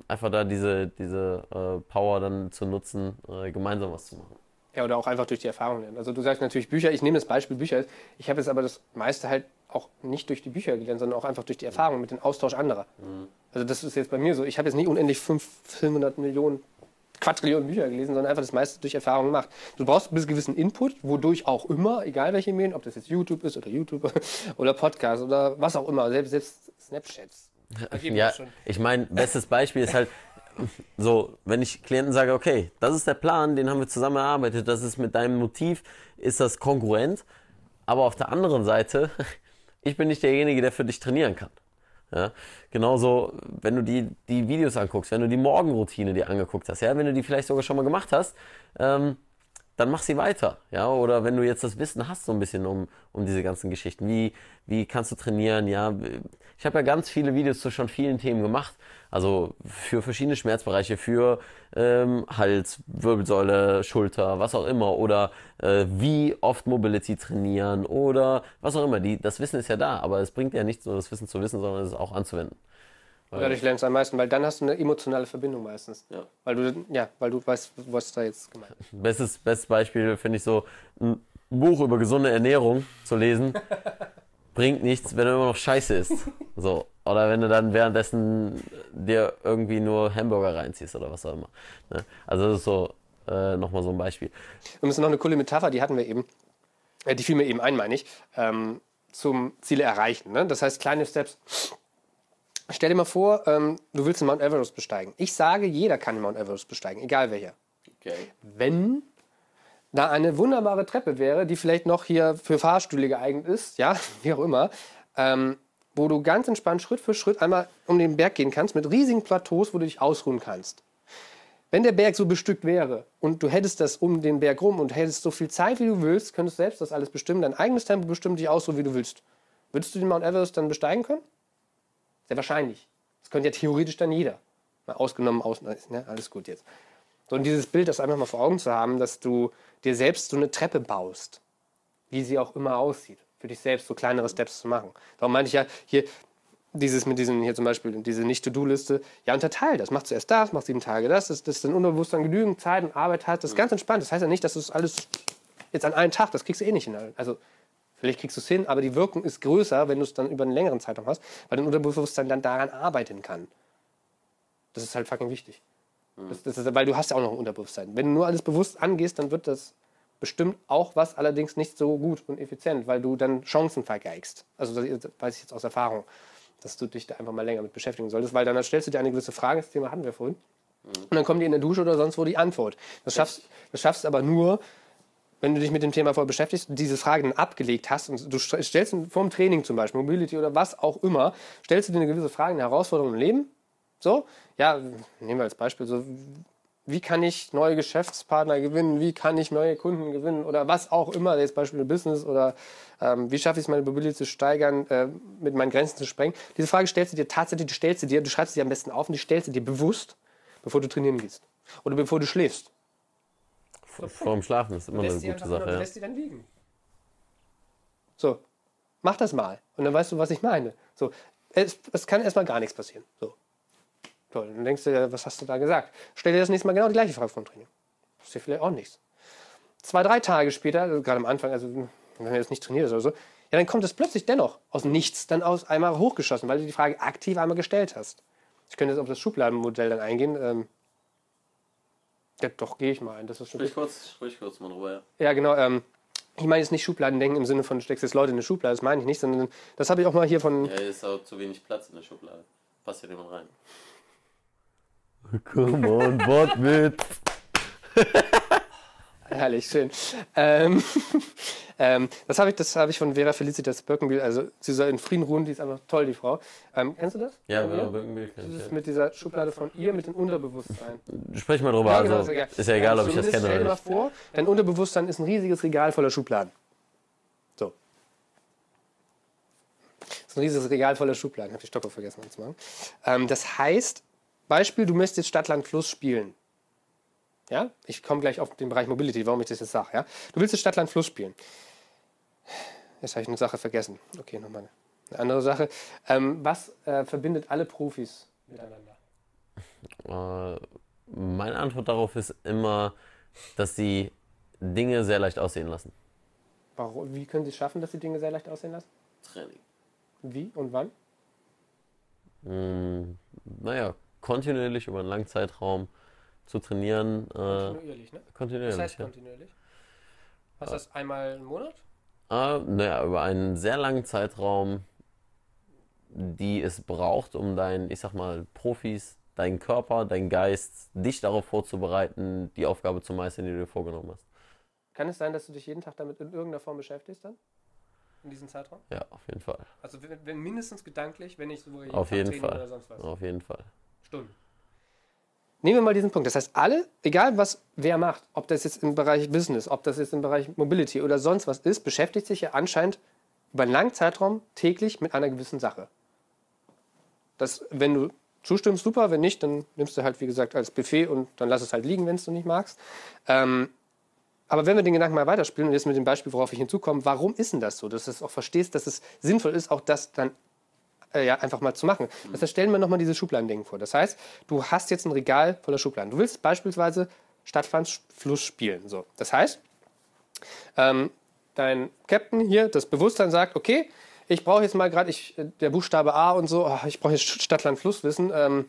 einfach da diese, diese äh, Power dann zu nutzen, äh, gemeinsam was zu machen. Ja, oder auch einfach durch die Erfahrung lernen. Also du sagst natürlich Bücher, ich nehme das Beispiel Bücher. Ich habe jetzt aber das meiste halt auch nicht durch die Bücher gelernt, sondern auch einfach durch die Erfahrung mit dem Austausch anderer. Also das ist jetzt bei mir so. Ich habe jetzt nicht unendlich 500 Millionen, Quadrillionen Bücher gelesen, sondern einfach das meiste durch Erfahrung gemacht. Du brauchst bis gewissen Input, wodurch auch immer, egal welche Medien, ob das jetzt YouTube ist oder YouTube oder Podcast oder was auch immer, selbst, selbst Snapchats. Ja, ich meine, bestes Beispiel ist halt so, wenn ich Klienten sage, okay, das ist der Plan, den haben wir zusammen erarbeitet, das ist mit deinem Motiv, ist das konkurrent, aber auf der anderen Seite, ich bin nicht derjenige, der für dich trainieren kann. Ja, genauso, wenn du die, die Videos anguckst, wenn du die Morgenroutine dir angeguckt hast, ja, wenn du die vielleicht sogar schon mal gemacht hast, ähm, dann mach sie weiter, ja, oder wenn du jetzt das Wissen hast so ein bisschen um, um diese ganzen Geschichten, wie, wie kannst du trainieren, ja, ich habe ja ganz viele Videos zu schon vielen Themen gemacht, also für verschiedene Schmerzbereiche, für ähm, Hals, Wirbelsäule, Schulter, was auch immer, oder äh, wie oft Mobility trainieren oder was auch immer, die, das Wissen ist ja da, aber es bringt ja nichts nur das Wissen zu wissen, sondern es auch anzuwenden. Und dadurch lernst du am meisten, weil dann hast du eine emotionale Verbindung meistens. Ja. Weil du, ja, weil du weißt, was da jetzt gemeint ist. Bestes, bestes Beispiel finde ich so, ein Buch über gesunde Ernährung zu lesen, bringt nichts, wenn du immer noch Scheiße isst. So. Oder wenn du dann währenddessen dir irgendwie nur Hamburger reinziehst oder was auch immer. Ne? Also das ist so äh, nochmal so ein Beispiel. Und das ist noch eine coole Metapher, die hatten wir eben. Äh, die fiel mir eben ein, meine ich. Ähm, zum Ziele erreichen. Ne? Das heißt, kleine Steps. Stell dir mal vor, ähm, du willst den Mount Everest besteigen. Ich sage, jeder kann den Mount Everest besteigen, egal welcher. Wenn da eine wunderbare Treppe wäre, die vielleicht noch hier für Fahrstühle geeignet ist, ja, wie auch immer, ähm, wo du ganz entspannt Schritt für Schritt einmal um den Berg gehen kannst, mit riesigen Plateaus, wo du dich ausruhen kannst. Wenn der Berg so bestückt wäre und du hättest das um den Berg rum und hättest so viel Zeit, wie du willst, könntest selbst das alles bestimmen, dein eigenes Tempo bestimmt dich aus, so wie du willst. Würdest du den Mount Everest dann besteigen können? Sehr wahrscheinlich. Das könnte ja theoretisch dann jeder. Mal ausgenommen, aus, ne, alles gut jetzt. So, und dieses Bild, das einfach mal vor Augen zu haben, dass du dir selbst so eine Treppe baust, wie sie auch immer aussieht, für dich selbst so kleinere Steps zu machen. Darum meinte ich ja, hier, dieses mit diesen hier zum Beispiel, diese Nicht-To-Do-Liste, ja, unterteil das. Mach zuerst das, mach sieben Tage das, dass, dass dein Unterbewusstsein genügend Zeit und Arbeit hat. Das ist ganz entspannt. Das heißt ja nicht, dass du es alles jetzt an einem Tag, das kriegst du eh nicht hin. Also, vielleicht kriegst du es hin, aber die Wirkung ist größer, wenn du es dann über einen längeren Zeitraum hast, weil dein Unterbewusstsein dann daran arbeiten kann. Das ist halt fucking wichtig. Das, das ist, weil du hast ja auch noch ein Unterbewusstsein. Wenn du nur alles bewusst angehst, dann wird das bestimmt auch was, allerdings nicht so gut und effizient, weil du dann Chancen vergeigst. Also das weiß ich jetzt aus Erfahrung, dass du dich da einfach mal länger mit beschäftigen solltest, weil dann stellst du dir eine gewisse Frage, das Thema hatten wir vorhin, und dann kommt dir in der Dusche oder sonst wo die Antwort. Das schaffst, das schaffst du aber nur, wenn du dich mit dem Thema voll beschäftigst, diese Frage dann abgelegt hast und du st- stellst vor dem Training zum Beispiel, Mobility oder was auch immer, stellst du dir eine gewisse Frage, eine Herausforderung im Leben, so, ja, nehmen wir als Beispiel so, wie kann ich neue Geschäftspartner gewinnen, wie kann ich neue Kunden gewinnen oder was auch immer, jetzt Beispiel Business oder ähm, wie schaffe ich es, meine Mobility zu steigern, äh, mit meinen Grenzen zu sprengen. Diese Frage stellst du dir tatsächlich, du stellst sie dir, du schreibst sie am besten auf und die stellst du dir bewusst, bevor du trainieren gehst oder bevor du schläfst. Vor dem Schlafen ist immer eine gute Sache. Ja. lässt die dann liegen. So, mach das mal und dann weißt du, was ich meine. So, es, es kann erstmal gar nichts passieren. So. Toll, dann denkst du, ja, was hast du da gesagt? Stell dir das nächste Mal genau die gleiche Frage vom Training. Das ist dir vielleicht auch nichts. Zwei, drei Tage später, also gerade am Anfang, also wenn du jetzt nicht trainierst oder so, ja, dann kommt es plötzlich dennoch aus nichts dann aus einmal hochgeschossen, weil du die Frage aktiv einmal gestellt hast. Ich könnte jetzt auf das Schubladenmodell dann eingehen. Ähm, ja, doch, gehe ich mal ein. Das ist schon Sprich kurz, sprich kurz mal drüber, ja. ja, genau. Ähm, ich meine jetzt nicht Schubladendenken im Sinne von, du steckst jetzt Leute in eine Schublade, das meine ich nicht, sondern das habe ich auch mal hier von. Ja, ist auch zu wenig Platz in der Schublade. Passt ja niemand rein. Come on, Bot mit. Herrlich, schön. Ähm, ähm, das habe ich, das habe ich von Vera Felicitas Birkenbiel, also sie soll in Frieden ruhen, die ist einfach toll, die Frau. Ähm, kennst du das? Ja, aber Birkenbiel kenn Das ich. ist mit dieser Schublade von ihr, mit dem Unterbewusstsein. Sprich mal drüber, Ja, genau, also ist ja egal, ob ich das Zumindest kenne Stell dir oder mal nicht. vor, dein Unterbewusstsein ist ein riesiges Regal voller Schubladen. So. Das ist ein riesiges Regal voller Schubladen. Ich habe die Stoppuhr vergessen anzumachen. Ähm, das heißt, Beispiel, du möchtest jetzt Stadt, Land, Fluss spielen. Ja? Ich komme gleich auf den Bereich Mobility, warum ich das jetzt sage. Ja? Du willst jetzt Stadt, Land, Fluss spielen. Jetzt habe ich eine Sache vergessen. Okay, nochmal eine andere Sache. Ähm, was äh, verbindet alle Profis miteinander? Äh, meine Antwort darauf ist immer, dass sie Dinge sehr leicht aussehen lassen. Warum, wie können sie es schaffen, dass sie Dinge sehr leicht aussehen lassen? Training. Wie und wann? Hm, naja, kontinuierlich über einen langen Zeitraum zu trainieren. Äh, Kontinuierlich, ne? kontinuierlich. Das heißt ja. kontinuierlich. Was ist das einmal im Monat? Äh, naja, über einen sehr langen Zeitraum, die es braucht, um deinen, ich sag mal, Profis, deinen Körper, deinen Geist, dich darauf vorzubereiten, die Aufgabe zu meistern, die du dir vorgenommen hast. Kann es sein, dass du dich jeden Tag damit in irgendeiner Form beschäftigst dann? In diesem Zeitraum? Ja, auf jeden Fall. Also wenn, wenn mindestens gedanklich, wenn nicht sogar jeden Auf Tag jeden Fall. oder sonst was. Auf jeden Fall. Stunden. Nehmen wir mal diesen Punkt. Das heißt, alle, egal was wer macht, ob das jetzt im Bereich Business, ob das jetzt im Bereich Mobility oder sonst was ist, beschäftigt sich ja anscheinend über einen langen Zeitraum täglich mit einer gewissen Sache. Das, wenn du zustimmst, super, wenn nicht, dann nimmst du halt, wie gesagt, als Buffet und dann lass es halt liegen, wenn es du nicht magst. Ähm, aber wenn wir den Gedanken mal weiterspielen und jetzt mit dem Beispiel, worauf ich hinzukomme, warum ist denn das so? Dass du es auch verstehst, dass es sinnvoll ist, auch das dann äh, ja, einfach mal zu machen. Das heißt, stellen wir nochmal dieses Schubladendenken vor. Das heißt, du hast jetzt ein Regal voller Schubladen. Du willst beispielsweise Stadtpfand Fluss spielen. So. Das heißt, ähm, dein Captain hier, das Bewusstsein sagt, okay, ich brauche jetzt mal gerade, ich, äh, der Buchstabe A und so, oh, ich brauche jetzt Stadtland Fluss wissen. Ähm,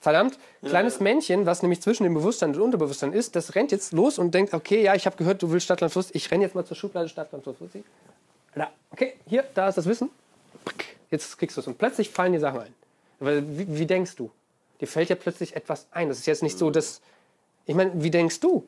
verdammt, kleines Männchen, was nämlich zwischen dem Bewusstsein und Unterbewusstsein ist, das rennt jetzt los und denkt, okay, ja, ich habe gehört, du willst Stadtland Fluss, ich renne jetzt mal zur Schublade Stadtland Fluss. Okay, hier, da ist das Wissen. Jetzt kriegst du es und plötzlich fallen dir Sachen ein. Weil, wie, wie denkst du? Dir fällt ja plötzlich etwas ein. Das ist jetzt nicht so, dass. Ich meine, wie denkst du?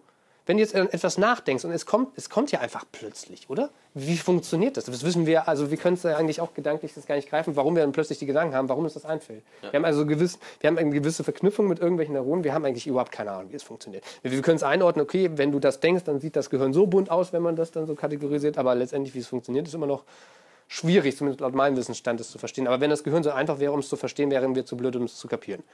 Wenn du jetzt etwas nachdenkst und es kommt, es kommt ja einfach plötzlich, oder? Wie funktioniert das? Das wissen wir, also wir können es ja eigentlich auch gedanklich das gar nicht greifen, warum wir dann plötzlich die Gedanken haben, warum uns das einfällt. Wir haben also gewiss, wir haben eine gewisse Verknüpfung mit irgendwelchen Neuronen, wir haben eigentlich überhaupt keine Ahnung, wie es funktioniert. Wir, wir können es einordnen, okay, wenn du das denkst, dann sieht das Gehirn so bunt aus, wenn man das dann so kategorisiert, aber letztendlich, wie es funktioniert, ist immer noch schwierig, zumindest laut meinem Wissensstand, das zu verstehen. Aber wenn das Gehirn so einfach wäre, um es zu verstehen, wären wir zu blöd, um es zu kapieren.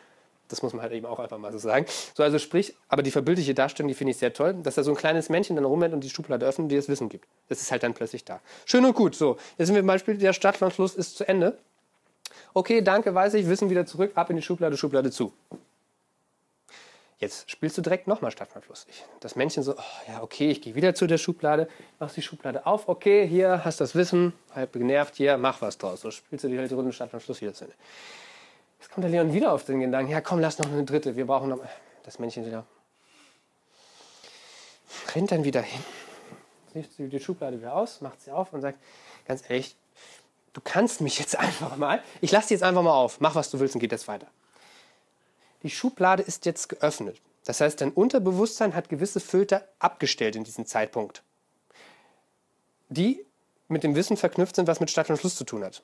Das muss man halt eben auch einfach mal so sagen. So, also sprich, aber die verbildliche Darstellung, die finde ich sehr toll, dass da so ein kleines Männchen dann rumrennt und die Schublade öffnet, die das Wissen gibt. Das ist halt dann plötzlich da. Schön und gut. So, jetzt sind wir im Beispiel, der Stadtlandfluss ist zu Ende. Okay, danke, weiß ich, Wissen wieder zurück, ab in die Schublade, Schublade zu. Jetzt spielst du direkt nochmal Stadtlandfluss. Ich- Das Männchen so, oh, ja, okay, ich gehe wieder zu der Schublade, machst die Schublade auf, okay, hier hast das Wissen, halb genervt, hier, mach was draus. So spielst du die Runde Stadtlandfluss wieder zu Ende. Jetzt kommt der Leon wieder auf den Gedanken, ja komm, lass noch eine dritte, wir brauchen noch... Das Männchen wieder rennt dann wieder hin, sie die Schublade wieder aus, macht sie auf und sagt, ganz ehrlich, du kannst mich jetzt einfach mal, ich lasse die jetzt einfach mal auf, mach was du willst und geht jetzt weiter. Die Schublade ist jetzt geöffnet. Das heißt, dein Unterbewusstsein hat gewisse Filter abgestellt in diesem Zeitpunkt, die mit dem Wissen verknüpft sind, was mit Stadt und Fluss zu tun hat.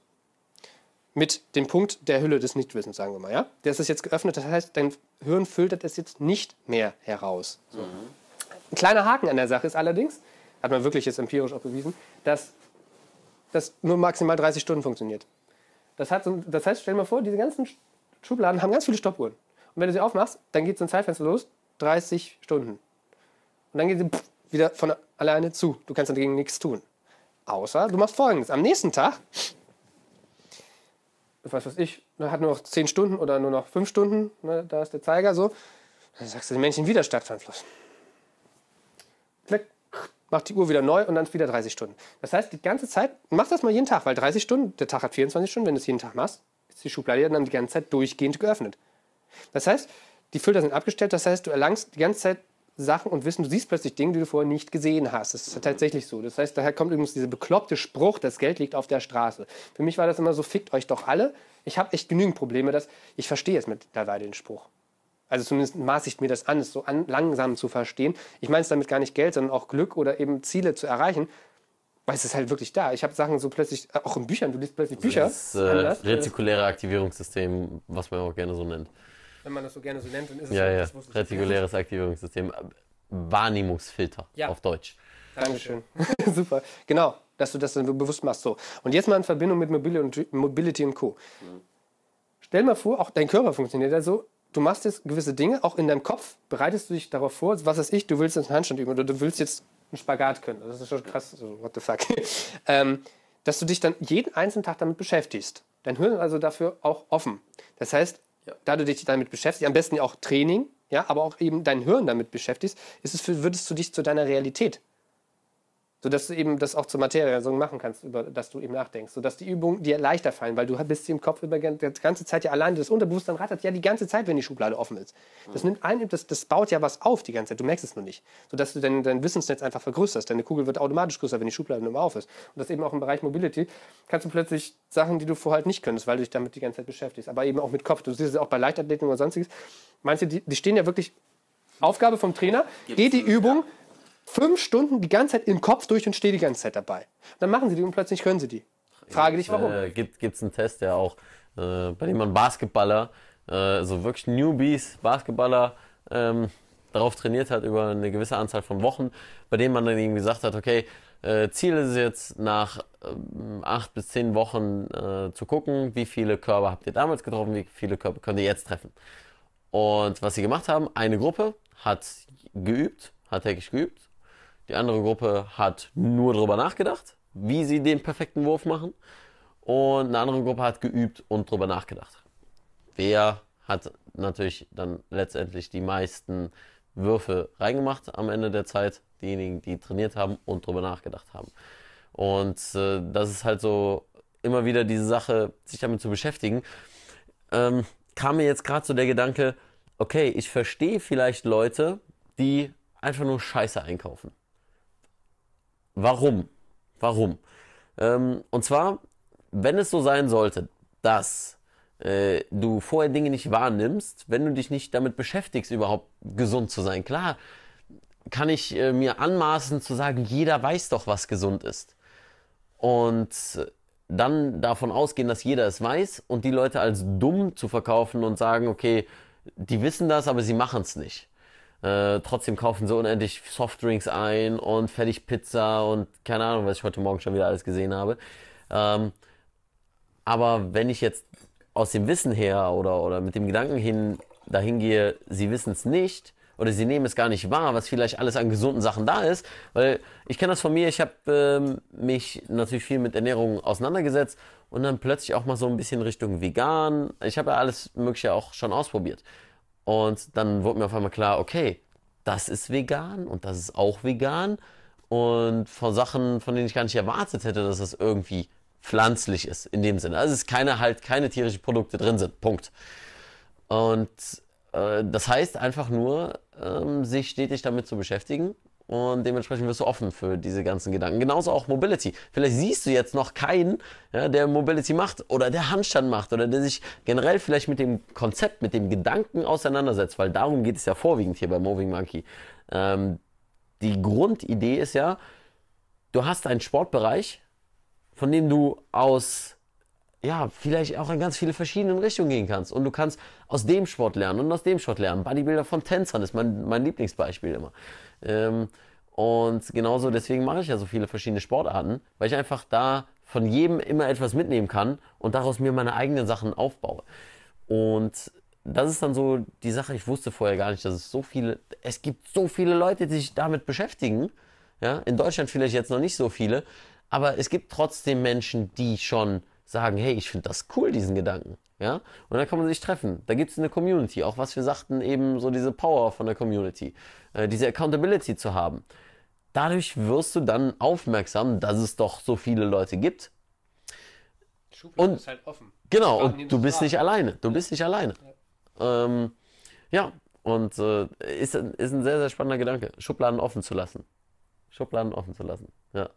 Mit dem Punkt der Hülle des Nichtwissens, sagen wir mal. Ja? Der ist jetzt geöffnet, das heißt, dein Hirn filtert es jetzt nicht mehr heraus. So. Ein kleiner Haken an der Sache ist allerdings, hat man wirklich jetzt empirisch auch bewiesen, dass das nur maximal 30 Stunden funktioniert. Das, hat so, das heißt, stell dir mal vor, diese ganzen Schubladen haben ganz viele Stoppuhren. Und wenn du sie aufmachst, dann geht so ein Zeitfenster los, 30 Stunden. Und dann geht sie wieder von alleine zu. Du kannst dagegen nichts tun. Außer du machst folgendes. Am nächsten Tag, was weiß ich, ne, hat nur noch 10 Stunden oder nur noch 5 Stunden, ne, da ist der Zeiger so, dann sagst du den Männchen wieder Stadtfernfluss. Klick, macht die Uhr wieder neu und dann wieder 30 Stunden. Das heißt, die ganze Zeit, mach das mal jeden Tag, weil 30 Stunden, der Tag hat 24 Stunden, wenn du es jeden Tag machst, ist die Schublade dann die ganze Zeit durchgehend geöffnet. Das heißt, die Filter sind abgestellt, das heißt, du erlangst die ganze Zeit Sachen und Wissen, du siehst plötzlich Dinge, die du vorher nicht gesehen hast. Das ist tatsächlich so. Das heißt, daher kommt übrigens dieser bekloppte Spruch, das Geld liegt auf der Straße. Für mich war das immer so, fickt euch doch alle. Ich habe echt genügend Probleme, dass ich verstehe es mittlerweile den Spruch. Also zumindest maße ich mir das an, es so an, langsam zu verstehen. Ich meine es damit gar nicht Geld, sondern auch Glück oder eben Ziele zu erreichen. Weil es ist halt wirklich da. Ich habe Sachen so plötzlich, auch in Büchern, du liest plötzlich Bücher. Das äh, anders. retikuläre Aktivierungssystem, was man auch gerne so nennt. Wenn man das so gerne so nennt, dann ist es Ja, halt- ja. Retikuläres Aktivierungssystem. Wahrnehmungsfilter Ja. auf Deutsch. Dankeschön. Super. Genau, dass du das dann bewusst machst. So. Und jetzt mal in Verbindung mit Mobility und, Co. Stell mal vor, auch dein Körper funktioniert ja so. Du machst jetzt gewisse Dinge, auch in deinem Kopf bereitest du dich darauf vor, was weiß ich, du willst jetzt einen Handstand üben oder du willst jetzt einen Spagat können. Das ist schon krass, so, what the fuck. ähm, dass du dich dann jeden einzelnen Tag damit beschäftigst. Dein Hirn ist also dafür auch offen. Das heißt, da du dich damit beschäftigst, am besten ja auch Training, ja, aber auch eben dein Hirn damit beschäftigst, ist es für, würdest du dich zu deiner Realität sodass du eben das auch zur Materie so machen kannst, über das du eben nachdenkst, sodass die Übungen dir leichter fallen, weil du bist im Kopf über die ganze Zeit ja alleine, das Unterbewusstsein rattert ja die ganze Zeit, wenn die Schublade offen ist. Das nimmt ein, das, das baut ja was auf die ganze Zeit, du merkst es nur nicht, sodass du dein, dein Wissensnetz einfach vergrößerst, deine Kugel wird automatisch größer, wenn die Schublade immer auf ist. Und das eben auch im Bereich Mobility, kannst du plötzlich Sachen, die du vorher halt nicht könntest, weil du dich damit die ganze Zeit beschäftigst, aber eben auch mit Kopf, du siehst es auch bei Leichtathleten oder sonstiges, manche, die, die stehen ja wirklich, Aufgabe vom Trainer, geh die Übung, fünf Stunden die ganze Zeit im Kopf durch und stehe die ganze Zeit dabei. Dann machen sie die und plötzlich können sie die. Frage dich, warum. Äh, gibt es einen Test, der auch, äh, bei dem man Basketballer, äh, so wirklich Newbies, Basketballer, ähm, darauf trainiert hat über eine gewisse Anzahl von Wochen, bei dem man dann eben gesagt hat, okay, äh, Ziel ist es jetzt nach ähm, acht bis zehn Wochen äh, zu gucken, wie viele Körper habt ihr damals getroffen, wie viele Körper könnt ihr jetzt treffen. Und was sie gemacht haben, eine Gruppe hat geübt, hat täglich geübt, die andere Gruppe hat nur darüber nachgedacht, wie sie den perfekten Wurf machen. Und eine andere Gruppe hat geübt und darüber nachgedacht. Wer hat natürlich dann letztendlich die meisten Würfe reingemacht am Ende der Zeit? Diejenigen, die trainiert haben und darüber nachgedacht haben. Und äh, das ist halt so immer wieder diese Sache, sich damit zu beschäftigen. Ähm, kam mir jetzt gerade so der Gedanke, okay, ich verstehe vielleicht Leute, die einfach nur Scheiße einkaufen. Warum? Warum? Ähm, und zwar, wenn es so sein sollte, dass äh, du vorher Dinge nicht wahrnimmst, wenn du dich nicht damit beschäftigst, überhaupt gesund zu sein. Klar, kann ich äh, mir anmaßen zu sagen, jeder weiß doch, was gesund ist. Und dann davon ausgehen, dass jeder es weiß und die Leute als dumm zu verkaufen und sagen, okay, die wissen das, aber sie machen es nicht. Äh, trotzdem kaufen sie unendlich Softdrinks ein und fertig Pizza und keine Ahnung, was ich heute Morgen schon wieder alles gesehen habe. Ähm, aber wenn ich jetzt aus dem Wissen her oder, oder mit dem Gedanken hin dahin gehe, sie wissen es nicht oder sie nehmen es gar nicht wahr, was vielleicht alles an gesunden Sachen da ist. Weil ich kenne das von mir, ich habe ähm, mich natürlich viel mit Ernährung auseinandergesetzt und dann plötzlich auch mal so ein bisschen Richtung vegan. Ich habe ja alles Mögliche auch schon ausprobiert. Und dann wurde mir auf einmal klar, okay, das ist vegan und das ist auch vegan. Und von Sachen, von denen ich gar nicht erwartet hätte, dass das irgendwie pflanzlich ist, in dem Sinne. Also es ist keine halt keine tierischen Produkte drin sind. Punkt. Und äh, das heißt einfach nur, ähm, sich stetig damit zu beschäftigen und dementsprechend wirst du offen für diese ganzen Gedanken. Genauso auch Mobility. Vielleicht siehst du jetzt noch keinen, ja, der Mobility macht oder der Handstand macht oder der sich generell vielleicht mit dem Konzept, mit dem Gedanken auseinandersetzt, weil darum geht es ja vorwiegend hier bei Moving Monkey. Ähm, die Grundidee ist ja, du hast einen Sportbereich, von dem du aus ja, vielleicht auch in ganz viele verschiedene Richtungen gehen kannst. Und du kannst aus dem Sport lernen und aus dem Sport lernen. Bodybuilder von Tänzern ist mein, mein Lieblingsbeispiel immer. Ähm, und genauso deswegen mache ich ja so viele verschiedene Sportarten, weil ich einfach da von jedem immer etwas mitnehmen kann und daraus mir meine eigenen Sachen aufbaue. Und das ist dann so die Sache, ich wusste vorher gar nicht, dass es so viele, es gibt so viele Leute, die sich damit beschäftigen. Ja, in Deutschland vielleicht jetzt noch nicht so viele, aber es gibt trotzdem Menschen, die schon sagen, hey, ich finde das cool, diesen Gedanken. Ja? Und dann kann man sich treffen. Da gibt es eine Community, auch was wir sagten, eben so diese Power von der Community, äh, diese Accountability zu haben. Dadurch wirst du dann aufmerksam, dass es doch so viele Leute gibt. Schublade Und- ist halt offen. Genau, und du bist fragen. nicht alleine. Du bist nicht alleine. Ja, ähm, ja und äh, ist, ein- ist ein sehr, sehr spannender Gedanke, Schubladen offen zu lassen. Schubladen offen zu lassen. Ja.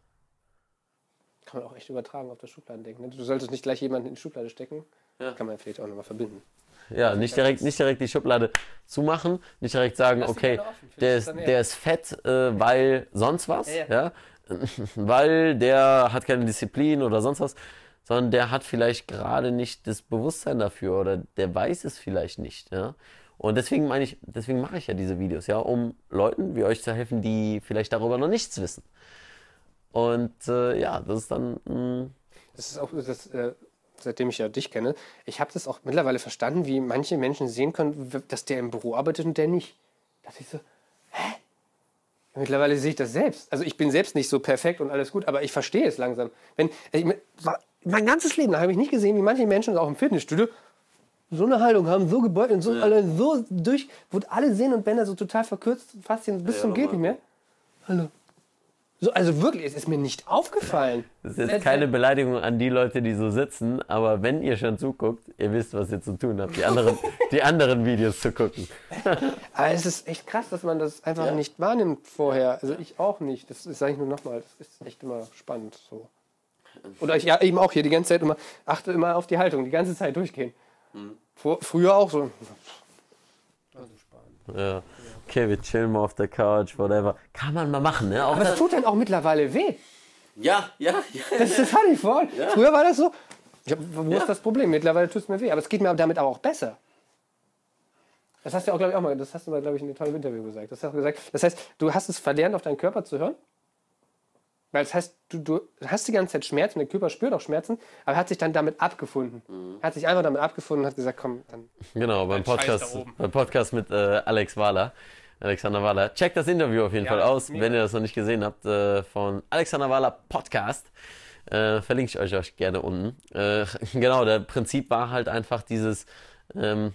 Kann man auch echt übertragen auf das Schubladendenken. ne? Du solltest nicht gleich jemanden in die Schublade stecken. Ja. Kann man vielleicht auch nochmal verbinden. Ja, nicht direkt, nicht direkt die Schublade zumachen, nicht direkt sagen, Lass okay, offen, der ist, der ist fett, äh, weil sonst was, Ja, ja, weil der hat keine Disziplin oder sonst was, sondern der hat vielleicht gerade nicht das Bewusstsein dafür oder der weiß es vielleicht nicht, ja. Und deswegen meine ich, deswegen mache ich ja diese Videos, ja, um Leuten wie euch zu helfen, die vielleicht darüber noch nichts wissen. Und äh, ja, das ist dann mh, Das ist auch, das, äh, seitdem ich ja dich kenne, ich habe das auch mittlerweile verstanden, wie manche Menschen sehen können, dass der im Büro arbeitet und der nicht. Da dachte ich so, hä? Mittlerweile sehe ich das selbst. Also ich bin selbst nicht so perfekt und alles gut, aber ich verstehe es langsam. Wenn, ich, war- mein ganzes Leben habe ich nicht gesehen, wie manche Menschen auch im Fitnessstudio so eine Haltung haben, so gebeugt und so, alle so durch, wo alle Sehnen und Bänder so total verkürzt, Faszien bis zum geht nicht mehr. Hallo. So, also wirklich, es ist mir nicht aufgefallen. Das ist jetzt keine Beleidigung an die Leute, die so sitzen, aber wenn ihr schon zuguckt, ihr wisst, was ihr zu tun habt, die anderen, die anderen Videos zu gucken. Aber es ist echt krass, dass man das einfach nicht wahrnimmt vorher. Also ich auch nicht. Das, das sage ich nur nochmal. Das ist echt immer spannend so. Oder ich ja eben auch hier die ganze Zeit immer, achte immer auf die Haltung, die ganze Zeit durchgehen. Vor, früher auch so. Ja. Okay, wir chillen mal auf der Couch, whatever. Kann man mal machen, ne? Auch Aber es das, tut dann auch mittlerweile weh. ja, ja, ja. Das, das hatte ich vorhin. Früher war das so. Ich hab, wo ist das Problem? Mittlerweile tut es mir weh. Aber es geht mir damit aber auch besser. Das hast du auch, glaube ich, auch mal, das hast du mal, glaube ich, in einem tollen Interview gesagt. Das, hast du gesagt. das heißt, du hast es verlernt, auf deinen Körper zu hören. Weil das heißt, du, du hast die ganze Zeit Schmerzen, der Körper spürt auch Schmerzen, aber hat sich dann damit abgefunden. Hat sich einfach damit abgefunden und hat gesagt, komm, dann. Genau, beim Podcast, beim Podcast mit äh, Alex Wahler. Alexander Wahler. Checkt das Interview auf jeden Ja, Fall aus, mega. wenn ihr das noch nicht gesehen habt, äh, von Alexander Wahler Podcast. Äh, verlinke ich euch, euch gerne unten. Äh, genau, der Prinzip war halt einfach dieses, ähm,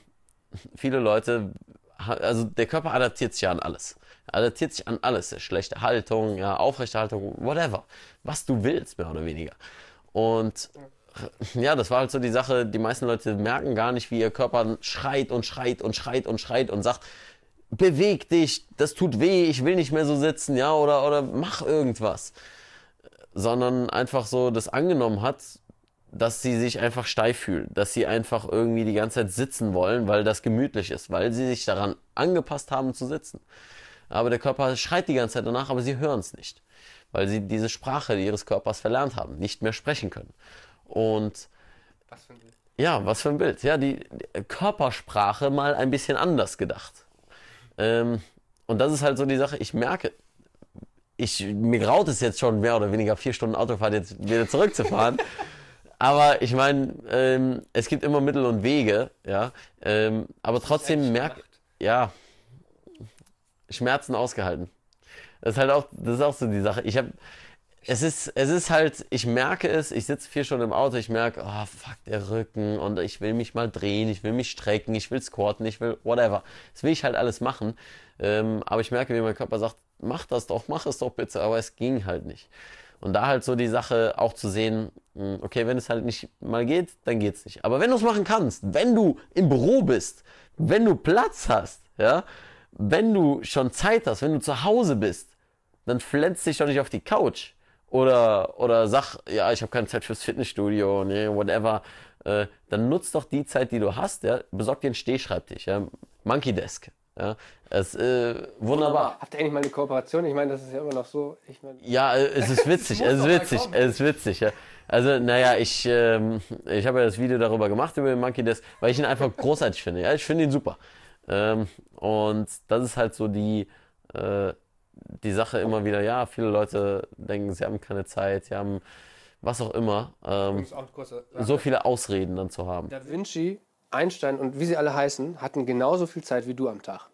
viele Leute, also der Körper adaptiert sich ja an alles. Er adaptiert sich an alles. Schlechte Haltung, ja, aufrechte Haltung, whatever. Was du willst, mehr oder weniger. Und ja, das war halt so die Sache, die meisten Leute merken gar nicht, wie ihr Körper schreit und schreit und schreit und schreit und sagt, beweg dich, das tut weh, ich will nicht mehr so sitzen, ja, oder, oder mach irgendwas. Sondern einfach so das angenommen hat, dass sie sich einfach steif fühlen, dass sie einfach irgendwie die ganze Zeit sitzen wollen, weil das gemütlich ist, weil sie sich daran angepasst haben zu sitzen. Aber der Körper schreit die ganze Zeit danach, aber sie hören es nicht, weil sie diese Sprache ihres Körpers verlernt haben, nicht mehr sprechen können. Und Was für ein Bild. ja, was für ein Bild. Ja, die die Körpersprache mal ein bisschen anders gedacht. Ähm, und das ist halt so die Sache, ich merke, ich, mir graut es jetzt schon mehr oder weniger vier Stunden Autofahrt jetzt wieder zurückzufahren. Aber ich meine, ähm, es gibt immer Mittel und Wege, ja. Ähm, aber trotzdem merke, ja, Schmerzen ausgehalten. Das ist halt auch, das ist auch so die Sache. Ich habe, es ist, es ist halt, ich merke es, ich sitze vier Stunden im Auto, ich merke, oh fuck, der Rücken und ich will mich mal drehen, ich will mich strecken, ich will squatten, ich will whatever. Das will ich halt alles machen. Ähm, aber ich merke, wie mein Körper sagt, mach das doch, mach es doch bitte, aber es ging halt nicht. Und da halt so die Sache auch zu sehen, mh, okay, wenn es halt nicht mal geht, dann geht's nicht. Aber wenn du es machen kannst, wenn du im Büro bist, wenn du Platz hast, ja, wenn du schon Zeit hast, wenn du zu Hause bist, dann pflänzt dich doch nicht auf die Couch. Oder, oder sag, ja, ich habe keine Zeit fürs Fitnessstudio, nee, whatever. Äh, dann nutzt doch die Zeit, die du hast, ja, besorg dir einen Stehschreibtisch, ja, Monkey Desk. Ja, es, äh, wunderbar. Habt ihr eigentlich mal eine Kooperation? Ich meine, das ist ja immer noch so. Ich meine, Ja, äh, es ist witzig, es ist witzig, es ist witzig. Ja. Also, naja, ich, ähm, ich habe ja das Video darüber gemacht, über den Monkey Desk, weil ich ihn einfach großartig finde. Ja, ich finde ihn super. Ähm, und das ist halt so die, äh, die Sache immer wieder, ja, viele Leute denken, sie haben keine Zeit, sie haben was auch immer, ähm, auch kurzer- so viele Ausreden dann zu haben. Da Vinci, Einstein und wie sie alle heißen, hatten genauso viel Zeit wie du am Tag.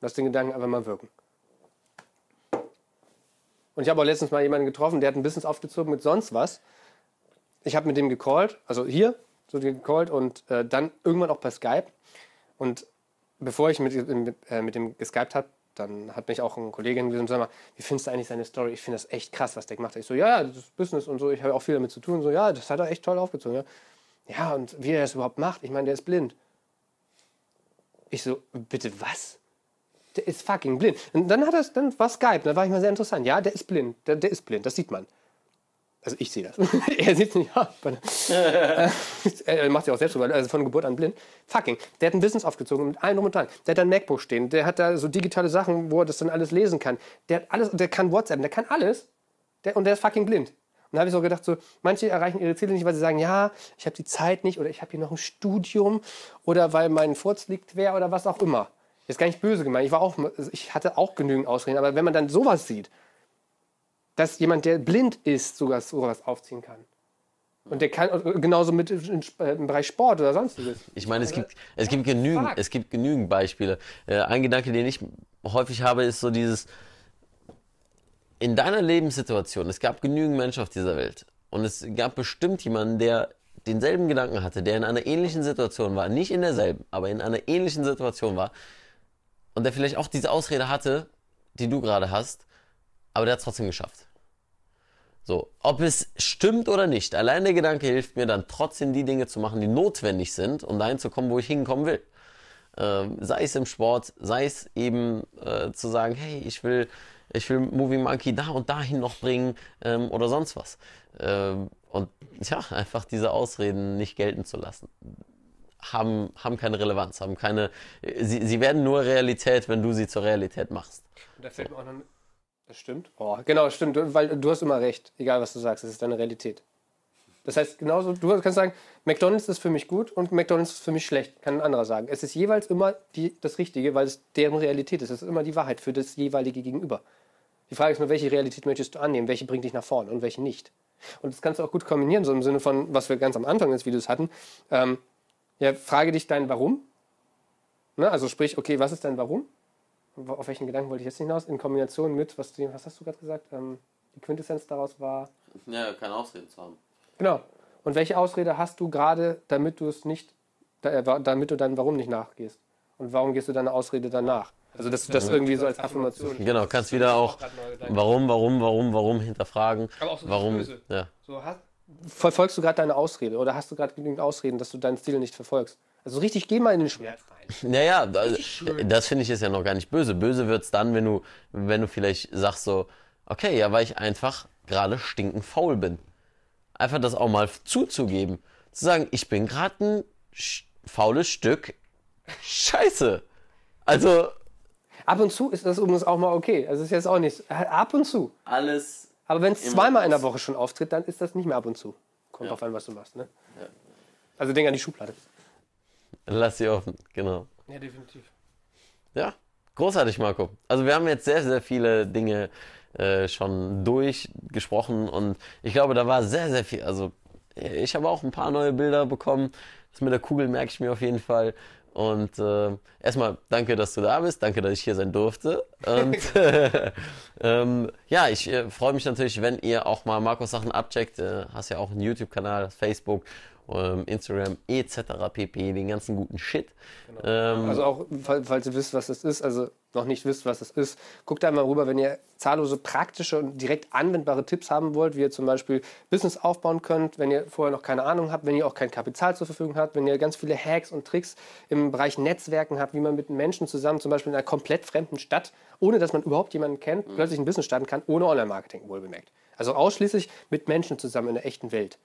Lass den Gedanken einfach mal wirken. Und ich habe auch letztens mal jemanden getroffen, der hat ein Business aufgezogen mit sonst was. Ich habe mit dem gecallt, also hier, so gecallt und äh, dann irgendwann auch per Skype. Und bevor ich mit, mit, äh, mit dem geskypt habe, dann hat mich auch ein Kollege hingewiesen und gesagt, wie findest du eigentlich seine Story? Ich finde das echt krass, was der gemacht hat. Ich so, ja, ja, das ist Business und so, ich habe auch viel damit zu tun. So, ja, das hat er echt toll aufgezogen. Ja, ja und wie er das überhaupt macht, ich meine, der ist blind. Ich so, bitte was? Der ist fucking blind. Und dann hat er dann war Skype, da war ich mal sehr interessant. Ja, der ist blind, der, der ist blind, das sieht man. Also ich sehe das. er sieht es nicht. Er macht sich auch selbst so, weil er ist von Geburt an blind. Fucking. Der hat ein Business aufgezogen mit allem drum und dran. Der hat da ein MacBook stehen. Der hat da so digitale Sachen, wo er das dann alles lesen kann. Der hat alles, der kann WhatsApp, der kann alles. Der, und der ist fucking blind. Und da habe ich so gedacht, so, manche erreichen ihre Ziele nicht, weil sie sagen, ja, ich habe die Zeit nicht oder ich habe hier noch ein Studium oder weil mein Furz liegt quer oder was auch immer. Ist gar nicht böse gemeint. Ich, war auch, ich hatte auch genügend Ausreden. Aber wenn man dann sowas sieht, dass jemand, der blind ist, sogar sowas aufziehen kann. Und der kann genauso mit im Bereich Sport oder sonstiges. Ich meine, es gibt, es gibt genügend, es gibt genügend Beispiele. Äh, ein Gedanke, den ich häufig habe, ist so dieses, in deiner Lebenssituation, es gab genügend Menschen auf dieser Welt. Und es gab bestimmt jemanden, der denselben Gedanken hatte, der in einer ähnlichen Situation war. Nicht in derselben, aber in einer ähnlichen Situation war. Und der vielleicht auch diese Ausrede hatte, die du gerade hast, aber der hat es trotzdem geschafft. So, ob es stimmt oder nicht, allein der Gedanke hilft mir dann trotzdem die Dinge zu machen, die notwendig sind, um dahin zu kommen, wo ich hinkommen will. Ähm, sei es im Sport, sei es eben äh, zu sagen, hey, ich will, ich will Movie Monkey da und dahin noch bringen ähm, oder sonst was. Ähm, und ja, einfach diese Ausreden nicht gelten zu lassen. Haben, haben keine Relevanz, haben keine. Sie, sie werden nur Realität, wenn du sie zur Realität machst. Und da fällt mir auch noch. Das stimmt. Oh, genau, stimmt. Weil du hast immer recht. Egal, was du sagst, es ist deine Realität. Das heißt, genauso, du kannst sagen, McDonalds ist für mich gut und McDonalds ist für mich schlecht, kann ein anderer sagen. Es ist jeweils immer die, das Richtige, weil es deren Realität ist. Es ist immer die Wahrheit für das jeweilige Gegenüber. Die Frage ist nur, welche Realität möchtest du annehmen? Welche bringt dich nach vorne und welche nicht? Und das kannst du auch gut kombinieren, so im Sinne von, was wir ganz am Anfang des Videos hatten. Ähm, ja, frage dich dein Warum. Ne? Also sprich, okay, was ist dein Warum? Auf welchen Gedanken wollte ich jetzt hinaus? In Kombination mit, was, du, was hast du gerade gesagt? Ähm, die Quintessenz daraus war, Ja, keine Ausreden zu haben. Genau. Und welche Ausrede hast du gerade, damit du es nicht, äh, damit du deinem Warum nicht nachgehst? Und warum gehst du deine Ausrede danach? Also, dass du das irgendwie so als Affirmation. Genau, kannst wieder auch warum, warum, warum, warum hinterfragen. Aber auch so warum, böse. ja. So, hast, verfolgst du gerade deine Ausrede oder hast du gerade genügend Ausreden, dass du dein Ziel nicht verfolgst? Also richtig, geh mal in den Schmerz. Naja, also, das finde ich ist ja noch gar nicht böse. Böse wird's dann, wenn du, wenn du vielleicht sagst so, okay, ja, weil ich einfach gerade stinkend faul bin. Einfach das auch mal zuzugeben. Zu sagen, ich bin gerade ein faules Stück Scheiße. Also, Ab und zu ist das übrigens auch mal okay. Also, ist jetzt auch nicht. Ab und zu. alles. Aber wenn es zweimal in der. Woche schon auftritt, dann ist das nicht mehr ab und zu. Kommt drauf an, was du machst. Ne? Also, denk an die Schublade. Lass sie offen, genau. Ja, definitiv. Ja, großartig, Marco. Also wir haben jetzt sehr, sehr viele Dinge äh, schon durchgesprochen und ich glaube, da war sehr, sehr viel. Also ich habe auch ein paar neue Bilder bekommen. Das mit der Kugel merke ich mir auf jeden Fall. Und äh, erstmal danke, dass du da bist. Danke, dass ich hier sein durfte. Und ähm, ja, ich äh, freue mich natürlich, wenn ihr auch mal Markus Sachen abcheckt. Äh, hast ja auch einen YouTube-Kanal, Facebook, Instagram etc. pp. Den ganzen guten Shit. Ähm, Also auch, fall- falls ihr wisst, was das ist, also noch nicht wisst, was das ist, guckt da mal rüber, wenn ihr zahllose praktische und direkt anwendbare Tipps haben wollt, wie ihr zum Beispiel Business aufbauen könnt, wenn ihr vorher noch keine Ahnung habt, wenn ihr auch kein Kapital zur Verfügung habt, wenn ihr ganz viele Hacks und Tricks im Bereich Netzwerken habt, wie man mit Menschen zusammen, zum Beispiel in einer komplett fremden Stadt, ohne dass man überhaupt jemanden kennt, plötzlich ein Business starten kann, ohne Online-Marketing wohlbemerkt. Also ausschließlich mit Menschen zusammen in der echten Welt.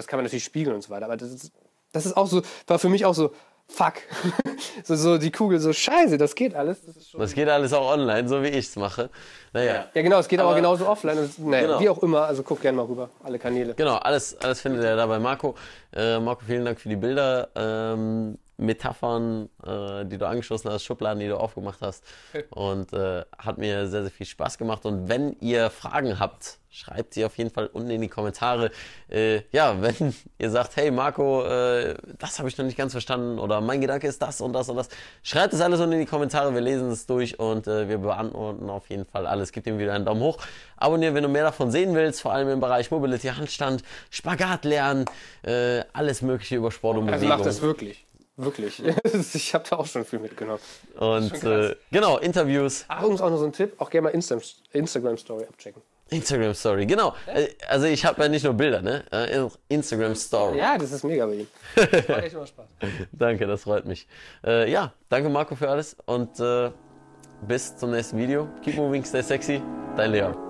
Das kann man natürlich spiegeln und so weiter, aber das ist, das ist auch so, war für mich auch so, fuck. so, so die Kugel, so scheiße, das geht alles. Das das geht alles auch online, so wie ich es mache. Naja. ja, genau, es geht aber, Aber- genauso offline. Und, naja, Genau. Wie auch immer, also guck gerne mal rüber, alle Kanäle. Genau, alles, alles findet ihr da bei Marco. Äh, Marco, vielen Dank für die Bilder, ähm, Metaphern, äh, die du angeschlossen hast, Schubladen, die du aufgemacht hast. Und äh, hat mir sehr, sehr viel Spaß gemacht. Und wenn ihr Fragen habt, schreibt sie auf jeden Fall unten in die Kommentare. Äh, ja, wenn ihr sagt, hey Marco, äh, das habe ich noch nicht ganz verstanden oder mein Gedanke ist das und das und das, schreibt es alles unten in die Kommentare. Wir lesen es durch und äh, wir beantworten auf jeden Fall alles. Gebt ihm wieder einen Daumen hoch. Abonnieren, wenn du mehr davon sehen willst, vor allem im Bereich Mobility, Handstand, Spagat lernen, äh, alles Mögliche über Sport und Also Bewegung. mach das wirklich. Wirklich. ich habe da auch schon viel mitgenommen. und äh, genau, Interviews, Ach, übrigens auch noch so ein Tipp, auch gerne mal Insta Instagram-Story abchecken. Instagram Story, genau. Äh, also ich habe ja nicht nur Bilder, ne? Äh, Instagram Story. Ja, das ist mega bei ihm. Das macht echt immer Spaß. Danke, das freut mich. Äh, ja, danke Marco für alles und äh, bis zum nächsten Video. Keep moving, stay sexy. Dein Leon.